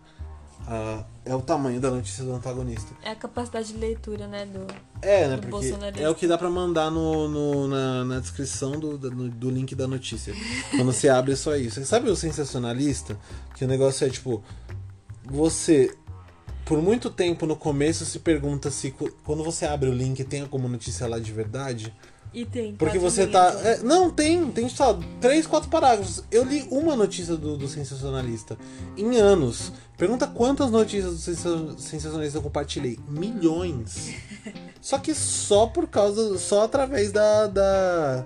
a- É o tamanho da notícia do antagonista. É a capacidade de leitura, né? Do... É, né? Do Porque é o que dá pra mandar no, no- na, na descrição do, do, do link da notícia. Quando você abre é só isso. Você sabe o sensacionalista? Que o negócio é tipo. Você. Por muito tempo no começo se pergunta se quando você abre o link tem como notícia lá de verdade. E tem. Porque você tá. é, não, tem, tem só três, quatro parágrafos. Eu li uma notícia do, do sensacionalista em anos. Pergunta quantas notícias do sensa- sensacionalista eu compartilhei? Milhões. Só que só por causa. Só através da. da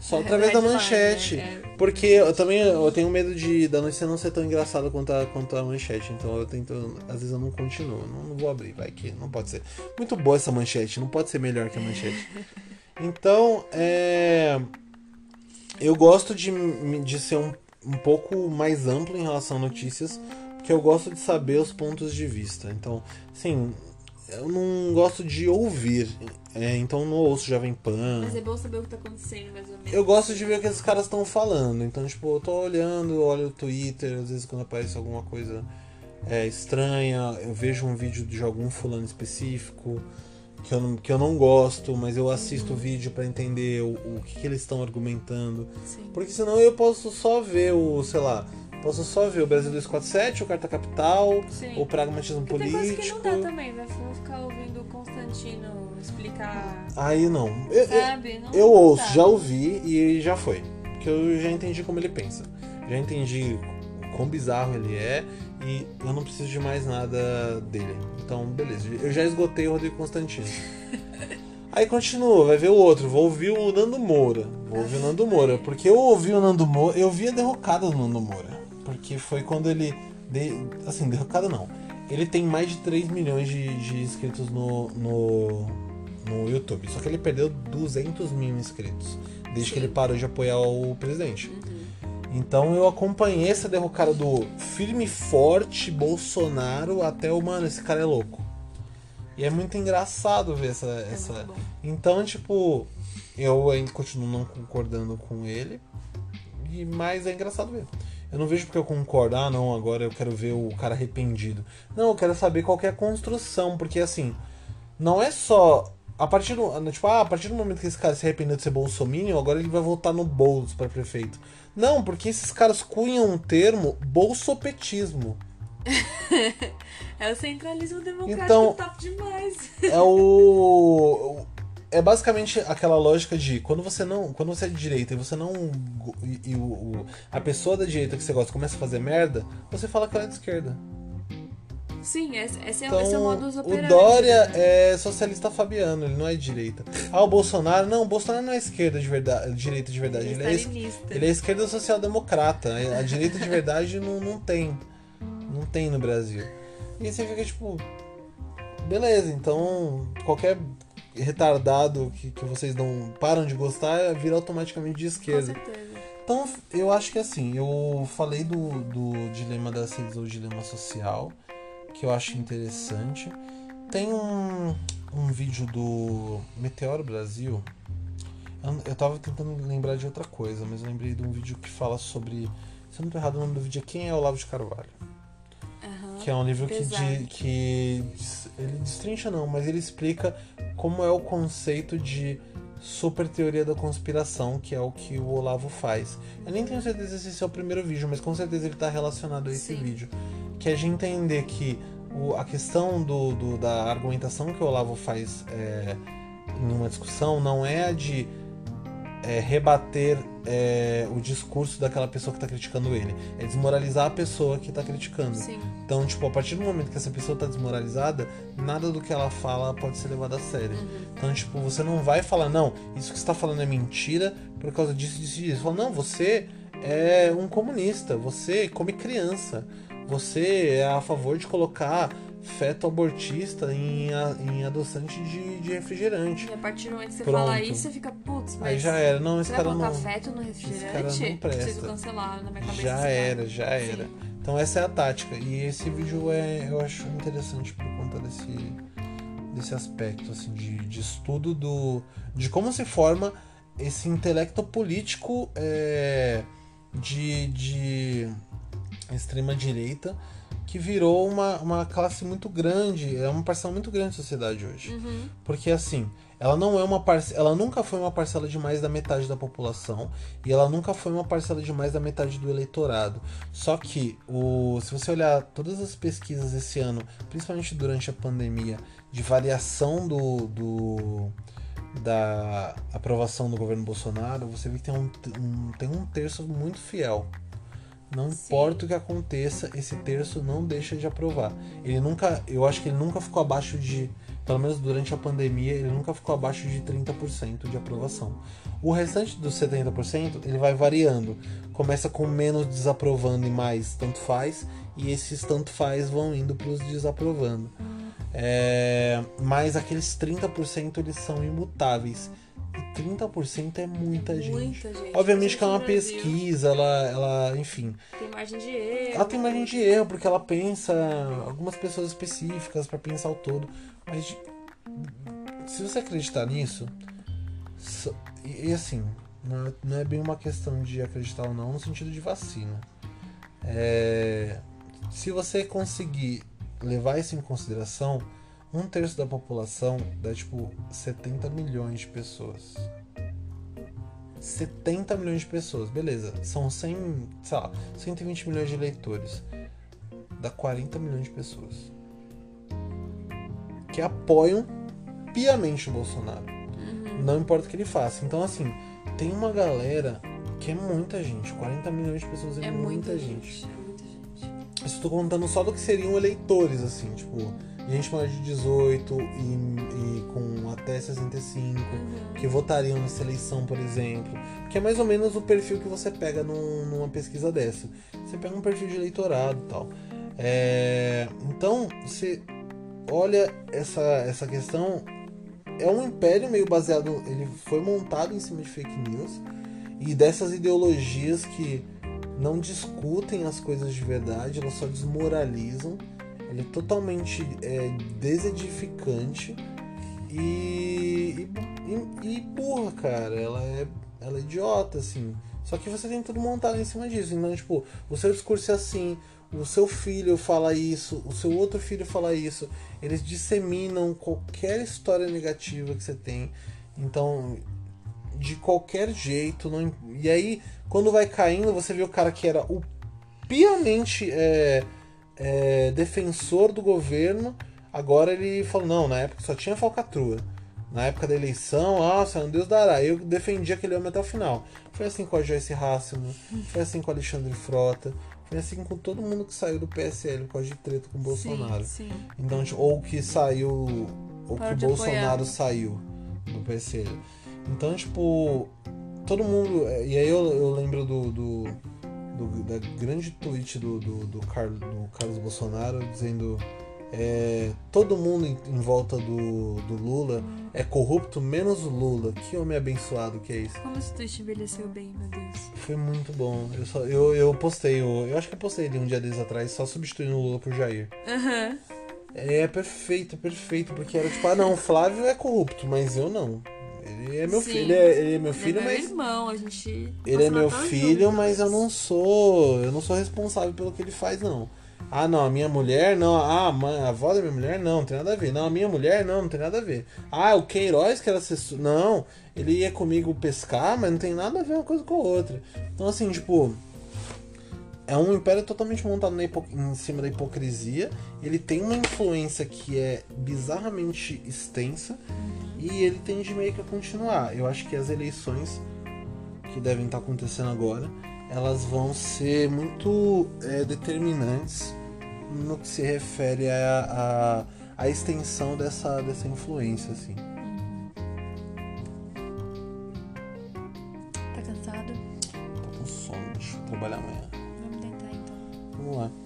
só através da Headline, manchete. né? É. Porque eu também eu tenho medo de da notícia não ser tão engraçada quanto a, quanto a manchete. Então eu tento. Às vezes eu não continuo. Não, não vou abrir, vai que não pode ser. Muito boa essa manchete, não pode ser melhor que a manchete. Então, é. Eu gosto de, de ser um, um pouco mais amplo em relação a notícias, porque eu gosto de saber os pontos de vista. Então, assim, eu não gosto de ouvir, é, então não ouço Jovem Pan. Mas é bom saber o que tá acontecendo, mais ou menos. Eu gosto de ver o que esses caras estão falando. Então, tipo, eu tô olhando, olho o Twitter, às vezes quando aparece alguma coisa é, estranha, eu vejo um vídeo de algum fulano específico que eu não, que eu não gosto, mas eu assisto o vídeo pra entender o, o que, que eles estão argumentando. Sim. Porque senão eu posso só ver o, sei lá, posso só ver o Brasil 247, o Carta Capital, Sim. o Pragmatismo Porque tem coisa Político. que não dá também, vai ficar ouvindo o Constantino explicar. Aí não. Eu, Sabe? Não Eu ouço, dá. já ouvi e já foi. Porque eu já entendi como ele pensa. Já entendi quão bizarro ele é e eu não preciso de mais nada dele. Então, beleza. Eu já esgotei o Rodrigo Constantino. Aí continua, vai ver o outro. Vou ouvir o Nando Moura. Vou ouvir o Nando Moura. Porque eu ouvi o Nando Moura. Eu vi a derrocada do Nando Moura. Porque foi quando ele. de- assim, derrocada não. Ele tem mais de 3 milhões de, de inscritos no, no, no YouTube. Só que ele perdeu 200 mil inscritos. Desde que ele parou de apoiar o presidente. Então eu acompanhei essa derrocada do firme forte Bolsonaro até o mano, esse cara é louco. E é muito engraçado ver essa. É essa... Então, tipo, eu ainda continuo não concordando com ele. E, mas é engraçado ver. Eu não vejo porque eu concordo, ah não, agora eu quero ver o cara arrependido. Não, eu quero saber qual que é a construção, porque assim, não é só. A partir do. Tipo, ah, a partir do momento que esse cara se arrependeu de ser bolsominion, agora ele vai voltar no Boulos para prefeito. Não, porque esses caras cunham um termo bolsopetismo. É o centralismo democrático Então- top demais. é o. é basicamente aquela lógica de quando você não. Quando você é de direita e você não. E, e o, o, a pessoa da direita que você gosta começa a fazer merda, você fala que ela é de esquerda. Sim, esse, esse, Então, é, esse é o modus o operandi. Dória né? é socialista fabiano, ele não é direita. Ah, o Bolsonaro, não, o Bolsonaro não é esquerda de verdade, direita de verdade. Ele Ele, é é, ele é esquerda social-democrata. A direita de verdade não, não tem. Não tem no Brasil. E você fica tipo. Beleza, então qualquer retardado que, que vocês não param de gostar vira automaticamente de Com esquerda. certeza. Então, eu acho que assim, eu falei do, do dilema das redes ou dilema social, que eu acho interessante. Tem um, um vídeo do Meteoro Brasil. Eu, eu tava tentando lembrar de outra coisa, mas eu lembrei de um vídeo que fala sobre. Se eu não tô errado, o nome do vídeo é Quem é Olavo de Carvalho? Aham. Que é um livro que, de, que ele destrincha não, mas ele explica como é o conceito de super teoria da conspiração, que é o que o Olavo faz. Eu nem tenho certeza se esse é o primeiro vídeo, mas com certeza ele está relacionado a esse Sim. vídeo. Que é de entender que o- a questão do, do- da argumentação que o Olavo faz é, em uma discussão não é a de é, rebater é, o discurso daquela pessoa que está criticando ele. É desmoralizar a pessoa que está criticando. Sim. Então, tipo, a partir do momento que essa pessoa tá desmoralizada, nada do que ela fala pode ser levado a sério. Então, tipo, você não vai falar, não, isso que você tá falando é mentira por causa disso, disso e disso. Fala, não, você é um comunista, você come criança, você é a favor de colocar feto abortista em, em adoçante de, de refrigerante. E a partir do momento que você Pronto. fala isso, você fica, putz, mas. Aí já era, não, esse cara colocar não. feto no cara refrigerante? não presta. Preciso cancelar na minha cabeça. Já esse cara. era, já era. Sim. Então essa é a tática. E esse vídeo é, eu acho interessante por conta desse, desse aspecto, assim, de, de estudo do. de como se forma esse intelecto político é, de, de extrema direita que virou uma, uma classe muito grande, é uma parcela muito grande da sociedade hoje. Uhum. Porque assim, ela não é uma parcela, ela nunca foi uma parcela de mais da metade da população e ela nunca foi uma parcela de mais da metade do eleitorado. Só que o, se você olhar todas as pesquisas esse ano, principalmente durante a pandemia, de variação do, do da aprovação do governo Bolsonaro, você vê que tem um, um- tem um terço muito fiel. Não Sim. importa o que aconteça, esse terço não deixa de aprovar. Ele nunca, eu acho que ele nunca ficou abaixo de, pelo menos durante a pandemia, ele nunca ficou abaixo de 30% de aprovação. O restante dos 70%, ele vai variando. Começa com menos desaprovando e mais tanto faz, e esses tanto faz vão indo para os desaprovando. É, mas aqueles 30% eles são imutáveis. E 30% é muita gente. Muita gente. Obviamente que é uma Brasil. pesquisa, ela, ela, enfim. Tem margem de erro. Ela tem margem de erro, porque ela pensa algumas pessoas específicas pra pensar o todo. Mas se você acreditar nisso, e, assim, não é, não é bem uma questão de acreditar ou não no sentido de vacina. É, se você conseguir levar isso em consideração, um terço da população dá tipo 70 milhões de pessoas. 70 milhões de pessoas, beleza. São 100, sei lá, 120 milhões de eleitores. Dá 40 milhões de pessoas. Que apoiam piamente o Bolsonaro. Não importa o que ele faça. Então, assim, tem uma galera que é muita gente. 40 milhões de pessoas é, É muita, muita gente. gente. É muita gente. Isso tô contando só do que seriam eleitores, assim, tipo, gente maior de 18 e, e com até 65, que votariam nessa eleição, por exemplo. Que é mais ou menos o perfil que você pega num- numa pesquisa dessa. Você pega um perfil de eleitorado e tal. É, então, você olha essa, essa questão. É um império meio baseado. Ele foi montado em cima de fake news e dessas ideologias que não discutem as coisas de verdade, elas só desmoralizam. Ele é totalmente é, desedificante e, e, e burra, cara. Ela é, ela é idiota, assim. Só que você tem tudo montado em cima disso. Então, tipo, o seu discurso é assim, o seu filho fala isso, o seu outro filho fala isso. Eles disseminam qualquer história negativa que você tem. Então, de qualquer jeito. Não... E aí, quando vai caindo, você vê o cara que era o piamente é, é, defensor do governo. Agora ele falou: não, na época só tinha falcatrua. Na época da eleição, nossa, um Deus dará. Eu defendi aquele homem até o final. Foi assim com a Joyce Hassimo, foi assim com o Alexandre Frota, foi assim com todo mundo que saiu do PSL por causa de treta com o Bolsonaro. Sim, sim. Então, ou que saiu. Ou Parou que o Bolsonaro apoiar. saiu do PSL. Então, tipo, todo mundo. E aí eu, eu lembro do. do, do- da grande tweet do, do, do, Car- do Carlos Bolsonaro dizendo. é, todo mundo em, em volta do, do Lula é corrupto, menos o Lula. Que homem abençoado que é isso. Como esse tweet envelheceu bem, meu Deus. Foi muito bom. Eu, só, eu, eu postei, eu, eu acho que eu postei ele um dia desses atrás, só substituindo o Lula por Jair. Aham. É perfeito, perfeito, porque era tipo, ah não, o Flávio é corrupto, mas eu não. Ele é meu Sim. filho, ele é, ele é meu filho, Ele é meu mas irmão, a gente. ele é meu filho, juntos. mas eu não sou, eu não sou responsável pelo que ele faz não. Ah, não, a minha mulher não, ah, a avó da minha mulher não, não tem nada a ver. Não, a minha mulher não, não tem nada a ver. Ah, o Queiroz que era assessor, não, ele ia comigo pescar, mas não tem nada a ver uma coisa com a outra. Então assim, tipo, é um império totalmente montado em cima da hipocrisia. Ele tem uma influência que é bizarramente extensa e ele tende meio que a continuar. Eu acho que as eleições que devem estar acontecendo agora, elas vão ser muito é, determinantes no que se refere à a, a, extensão dessa, dessa influência, assim. Tá cansado? Tô com sono, deixa eu trabalhar amanhã. Vamos lá.